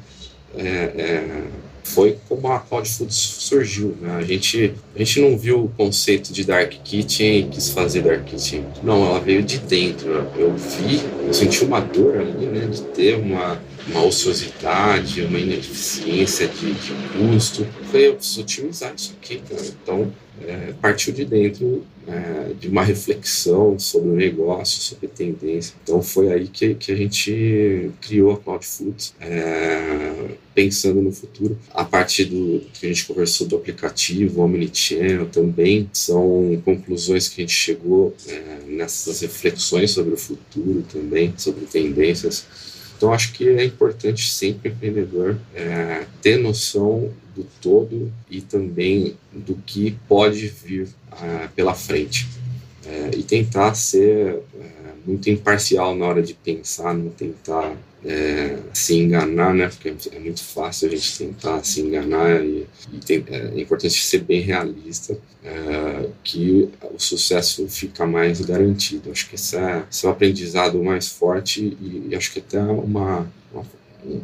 Speaker 2: é, é, foi como a Cloud Foods surgiu. Né? A, gente, a gente não viu o conceito de Dark Kitchen e quis fazer Dark Kitchen. Não, ela veio de dentro. Eu vi, eu senti uma dor ali né, de ter uma uma ociosidade, uma ineficiência de, de custo. Foi, eu preciso otimizar isso aqui, cara. Então, é, partiu de dentro é, de uma reflexão sobre o negócio, sobre tendência. Então, foi aí que, que a gente criou a Cloud Foods, é, pensando no futuro. A partir do que a gente conversou do aplicativo, Omnichannel também, são conclusões que a gente chegou é, nessas reflexões sobre o futuro também, sobre tendências então, acho que é importante sempre o empreendedor é, ter noção do todo e também do que pode vir é, pela frente. É, e tentar ser é, muito imparcial na hora de pensar, não tentar é, se enganar, né? Porque é muito fácil a gente tentar se enganar e, e tem, é, é, importante ser bem realista, é, que o sucesso fica mais garantido. Acho que esse é, esse é o aprendizado mais forte e, e acho que até uma, uma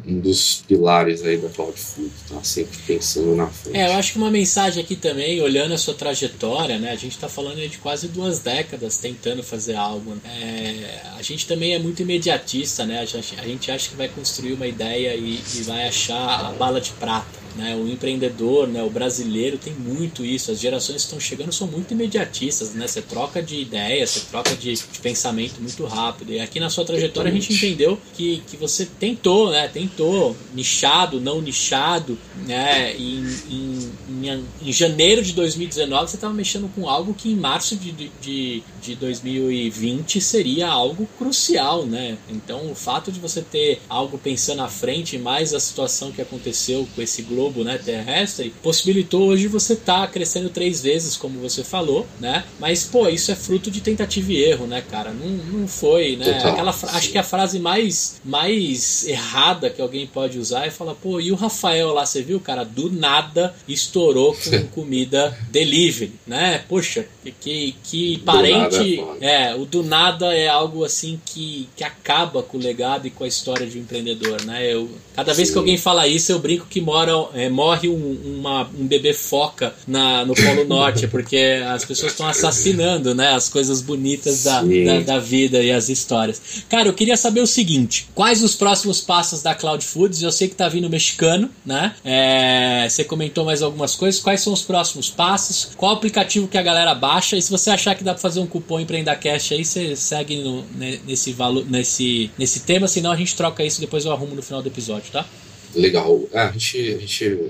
Speaker 2: um dos pilares aí da Cloud Food, tá sempre pensando na frente.
Speaker 1: É, eu acho que uma mensagem aqui também, olhando a sua trajetória, né? A gente está falando de quase duas décadas tentando fazer algo. Né? É, a gente também é muito imediatista, né? A gente, a gente acha que vai construir uma ideia e, e vai achar a bala de prata. Né, o empreendedor, né, o brasileiro tem muito isso. As gerações que estão chegando são muito imediatistas, né? Você troca de ideia, você troca de, de, pensamento muito rápido. E aqui na sua trajetória a gente entendeu que, que você tentou, né? Tentou nichado, não nichado, né? Em, em, em, em janeiro de 2019 você estava mexendo com algo que em março de, de, de 2020 seria algo crucial, né? Então o fato de você ter algo pensando à frente, mais a situação que aconteceu com esse globo globo né, terrestre, possibilitou hoje você estar tá crescendo três vezes, como você falou, né? Mas, pô, isso é fruto de tentativa e erro, né, cara? Não, não foi, né? Aquela, acho que a frase mais, mais errada que alguém pode usar é falar, pô, e o Rafael lá, você viu, cara, do nada estourou com comida delivery, né? Poxa, que, que parente. É, é, o do nada é algo assim que, que acaba com o legado e com a história de um empreendedor, né? Eu, cada vez Sim. que alguém fala isso, eu brinco que mora é, morre um, uma, um bebê foca na, no Polo Norte, porque as pessoas estão assassinando né, as coisas bonitas da, da, da, vida e as histórias. Cara, eu queria saber o seguinte: quais os próximos passos da Cloud Foods? Eu sei que tá vindo mexicano, né? É, você comentou mais algumas coisas. Quais são os próximos passos? Qual aplicativo que a galera baixa? E se você achar que dá para fazer um cupom Empreenda Cash aí, você segue no, nesse, valor, nesse, nesse tema, senão a gente troca isso depois eu arrumo no final do episódio, tá?
Speaker 2: Legal. É, a gente. A gente,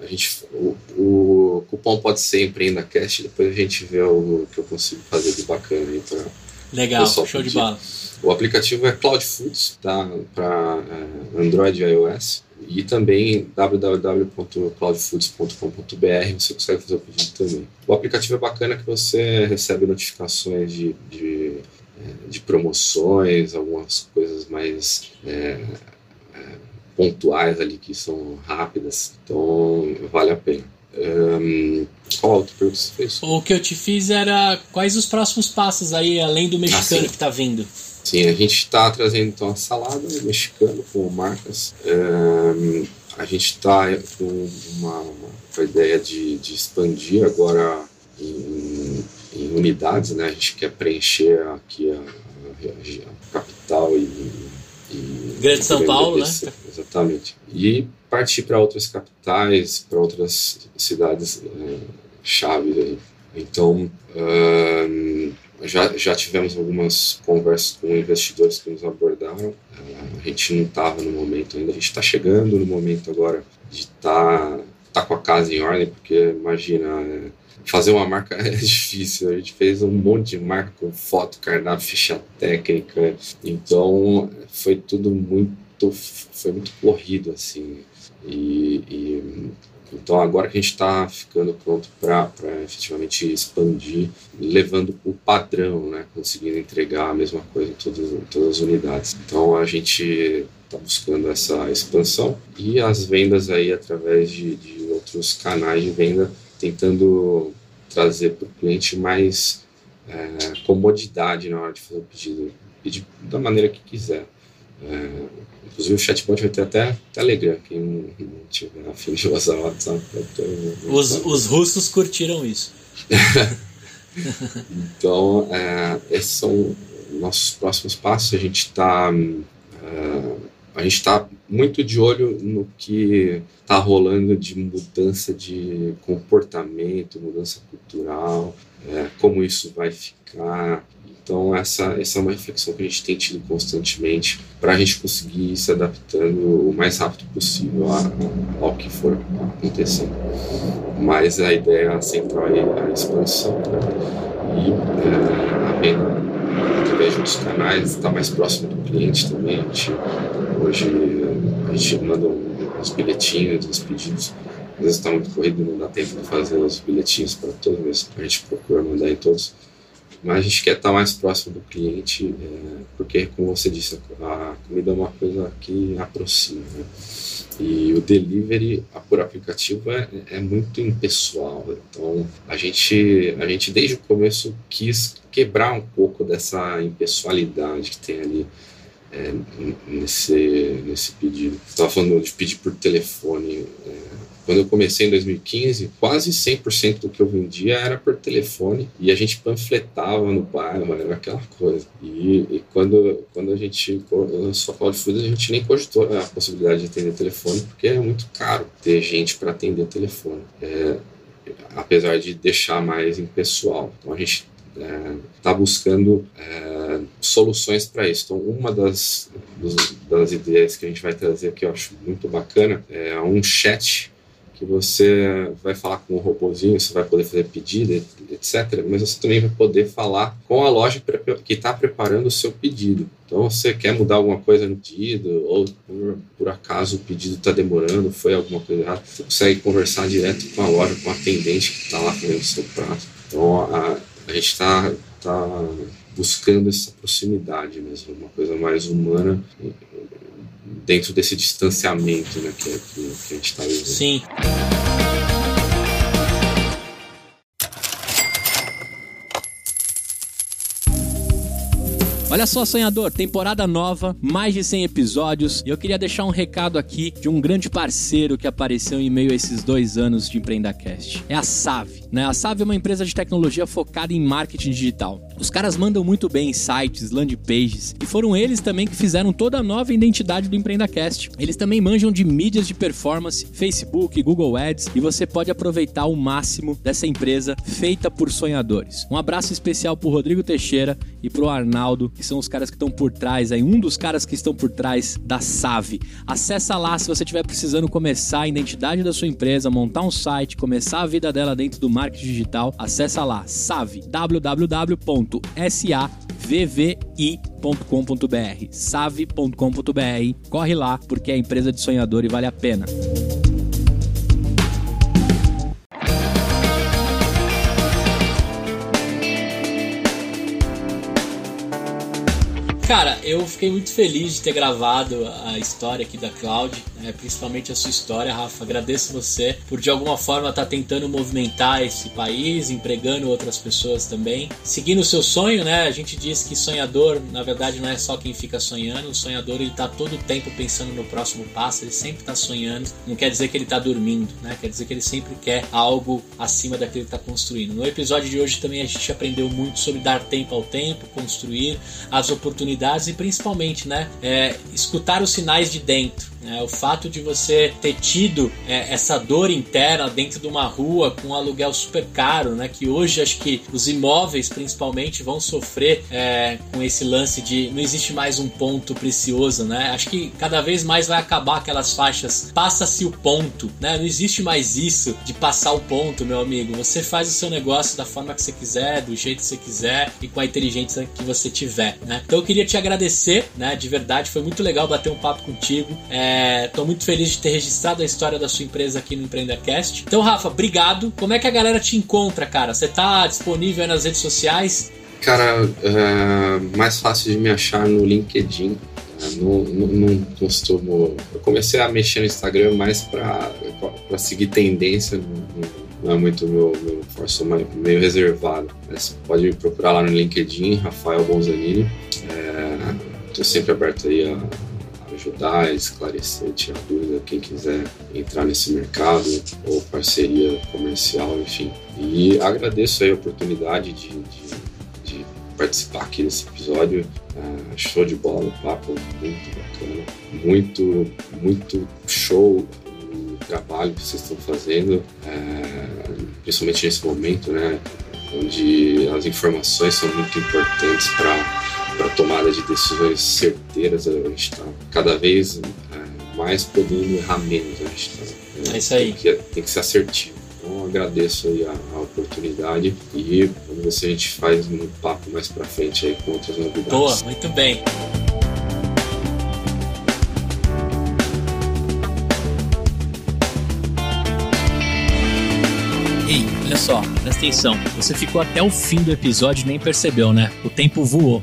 Speaker 2: a gente o, o cupom pode ser Empreenda Cast, depois a gente vê o que eu consigo fazer de bacana aí para.
Speaker 1: Legal, show pedir. de bola.
Speaker 2: O aplicativo é Cloud Foods, tá? Para é, Android e iOS. E também www.cloudfoods.com.br você consegue fazer o pedido também. O aplicativo é bacana que você recebe notificações de, de, é, de promoções, algumas coisas mais é, pontuais ali que são rápidas, então vale a pena. Um, qual outra pergunta você fez?
Speaker 1: O que eu te fiz era quais os próximos passos aí, além do mexicano ah, que está vindo?
Speaker 2: Sim, a gente está trazendo então a salada mexicana com marcas. Um, a gente está com uma, uma, ideia de, de expandir agora em, em, unidades, né? A gente quer preencher aqui a, a, a capital e,
Speaker 1: e Grande São Paulo, né?
Speaker 2: Exatamente. E partir para outras capitais, para outras cidades é, chaves aí. Então, já, já tivemos algumas conversas com investidores que nos abordaram. Uh, a gente não estava no momento ainda, a gente está chegando no momento agora de estar tá, tá com a casa em ordem, porque imagina. É, fazer uma marca é difícil. A gente fez um monte de marca com foto, cardápio, ficha técnica. Então foi tudo muito, foi muito corrido assim. E, e então agora que a gente está ficando pronto para efetivamente expandir, levando o padrão, né, conseguindo entregar a mesma coisa em todas, em todas as unidades. Então a gente está buscando essa expansão e as vendas aí através de, de outros canais de venda, tentando trazer para o cliente mais é, comodidade na hora de fazer o pedido, pedir da maneira que quiser. É, inclusive o chatbot vai ter até Telegram, quem não, tiver afim de usar o WhatsApp.
Speaker 1: Os, os russos curtiram isso.
Speaker 2: então, é, esses são nossos próximos passos. A gente está é, a gente está muito de olho no que está rolando de mudança de comportamento, mudança cultural, é, como isso vai ficar. Então, essa, essa é uma reflexão que a gente tem tido constantemente para a gente conseguir ir se adaptando o mais rápido possível ao que for acontecendo. Mas a ideia central é a expansão né? e é, a venda através de outros canais, estar tá mais próximo do cliente também. A gente, hoje a gente manda uns bilhetinhos, uns pedidos. Às vezes está muito corrido, não dá tempo de fazer os bilhetinhos para todos, mas a gente procura mandar em todos. Mas a gente quer estar mais próximo do cliente, é, porque, como você disse, a comida é uma coisa que aproxima. Né? E o delivery por aplicativo é, é muito impessoal. Então, a gente, a gente desde o começo quis quebrar um pouco dessa impessoalidade que tem ali é, nesse, nesse pedido. Estava falando de pedir por telefone. É, quando eu comecei em 2015, quase 100% do que eu vendia era por telefone e a gente panfletava no bairro, era aquela coisa. E, e quando, quando a gente lançou a Cloud Food, a gente nem cogitou a possibilidade de atender telefone, porque é muito caro ter gente para atender telefone. É, apesar de deixar mais impessoal. Então a gente está é, buscando é, soluções para isso. Então, uma das, das ideias que a gente vai trazer aqui, eu acho muito bacana, é um chat que você vai falar com o robozinho, você vai poder fazer pedido, etc. Mas você também vai poder falar com a loja que está preparando o seu pedido. Então, você quer mudar alguma coisa no pedido, ou por, por acaso o pedido está demorando, foi alguma coisa errada, você consegue conversar direto com a loja, com o atendente que está lá fazendo o seu prato. Então, a, a gente está tá buscando essa proximidade mesmo, uma coisa mais humana dentro desse distanciamento né, que, que, que a gente está vivendo.
Speaker 1: Sim. Olha só, sonhador, temporada nova, mais de 100 episódios. E eu queria deixar um recado aqui de um grande parceiro que apareceu em meio a esses dois anos de EmpreendaCast. É a Save. Né? A Save é uma empresa de tecnologia focada em marketing digital. Os caras mandam muito bem em sites, landing pages, e foram eles também que fizeram toda a nova identidade do EmpreendaCast. Eles também manjam de mídias de performance, Facebook, Google Ads, e você pode aproveitar o máximo dessa empresa feita por sonhadores. Um abraço especial pro Rodrigo Teixeira e pro Arnaldo, que são os caras que estão por trás aí, um dos caras que estão por trás da Save. Acessa lá se você estiver precisando começar a identidade da sua empresa, montar um site, começar a vida dela dentro do marketing digital, acessa lá save www.savvi.com.br save.com.br. Corre lá porque é empresa de sonhador e vale a pena. Cara, eu fiquei muito feliz de ter gravado a história aqui da Cloud, né? principalmente a sua história, Rafa. Agradeço você por de alguma forma estar tá tentando movimentar esse país, empregando outras pessoas também. Seguindo o seu sonho, né? A gente diz que sonhador, na verdade, não é só quem fica sonhando. O sonhador, ele tá todo o tempo pensando no próximo passo, ele sempre tá sonhando. Não quer dizer que ele tá dormindo, né? Quer dizer que ele sempre quer algo acima daquilo que tá construindo. No episódio de hoje também a gente aprendeu muito sobre dar tempo ao tempo, construir as oportunidades oportunidades e principalmente, né, é, escutar os sinais de dentro. Né? O fato de você ter tido é, essa dor interna dentro de uma rua com um aluguel super caro, né? que hoje acho que os imóveis principalmente vão sofrer é, com esse lance de não existe mais um ponto precioso. Né? Acho que cada vez mais vai acabar aquelas faixas, passa-se o ponto. Né? Não existe mais isso de passar o ponto, meu amigo. Você faz o seu negócio da forma que você quiser, do jeito que você quiser e com a inteligência que você tiver. Né? Então eu queria te agradecer, né? de verdade, foi muito legal bater um papo contigo. É, Estou muito feliz de ter registrado a história da sua empresa aqui no Empreendacast. Então, Rafa, obrigado. Como é que a galera te encontra, cara? Você está disponível nas redes sociais?
Speaker 2: Cara, é mais fácil de me achar no LinkedIn. Não, não, não, costumo. Eu comecei a mexer no Instagram mais para seguir tendência, não, não é muito meu, meu forço, meio reservado. Mas pode me procurar lá no LinkedIn, Rafael Bonzanini. Estou é, sempre aberto aí a ajudar, esclarecer, tirar dúvida, quem quiser entrar nesse mercado ou parceria comercial, enfim. E agradeço a oportunidade de, de, de participar aqui desse episódio. Uh, show de bola, papo muito bacana, muito, muito show o trabalho que vocês estão fazendo, uh, principalmente nesse momento, né, onde as informações são muito importantes para para tomada de decisões certeiras, a gente está cada vez é, mais podendo errar menos. A gente
Speaker 1: tá, é, é isso aí.
Speaker 2: Tem que, tem que ser assertivo. Então agradeço aí a, a, oportunidade e vamos ver se a gente faz um papo mais para frente aí com outras novidades.
Speaker 1: Boa, muito bem. Ei, olha só, presta atenção. Você ficou até o fim do episódio e nem percebeu, né? O tempo voou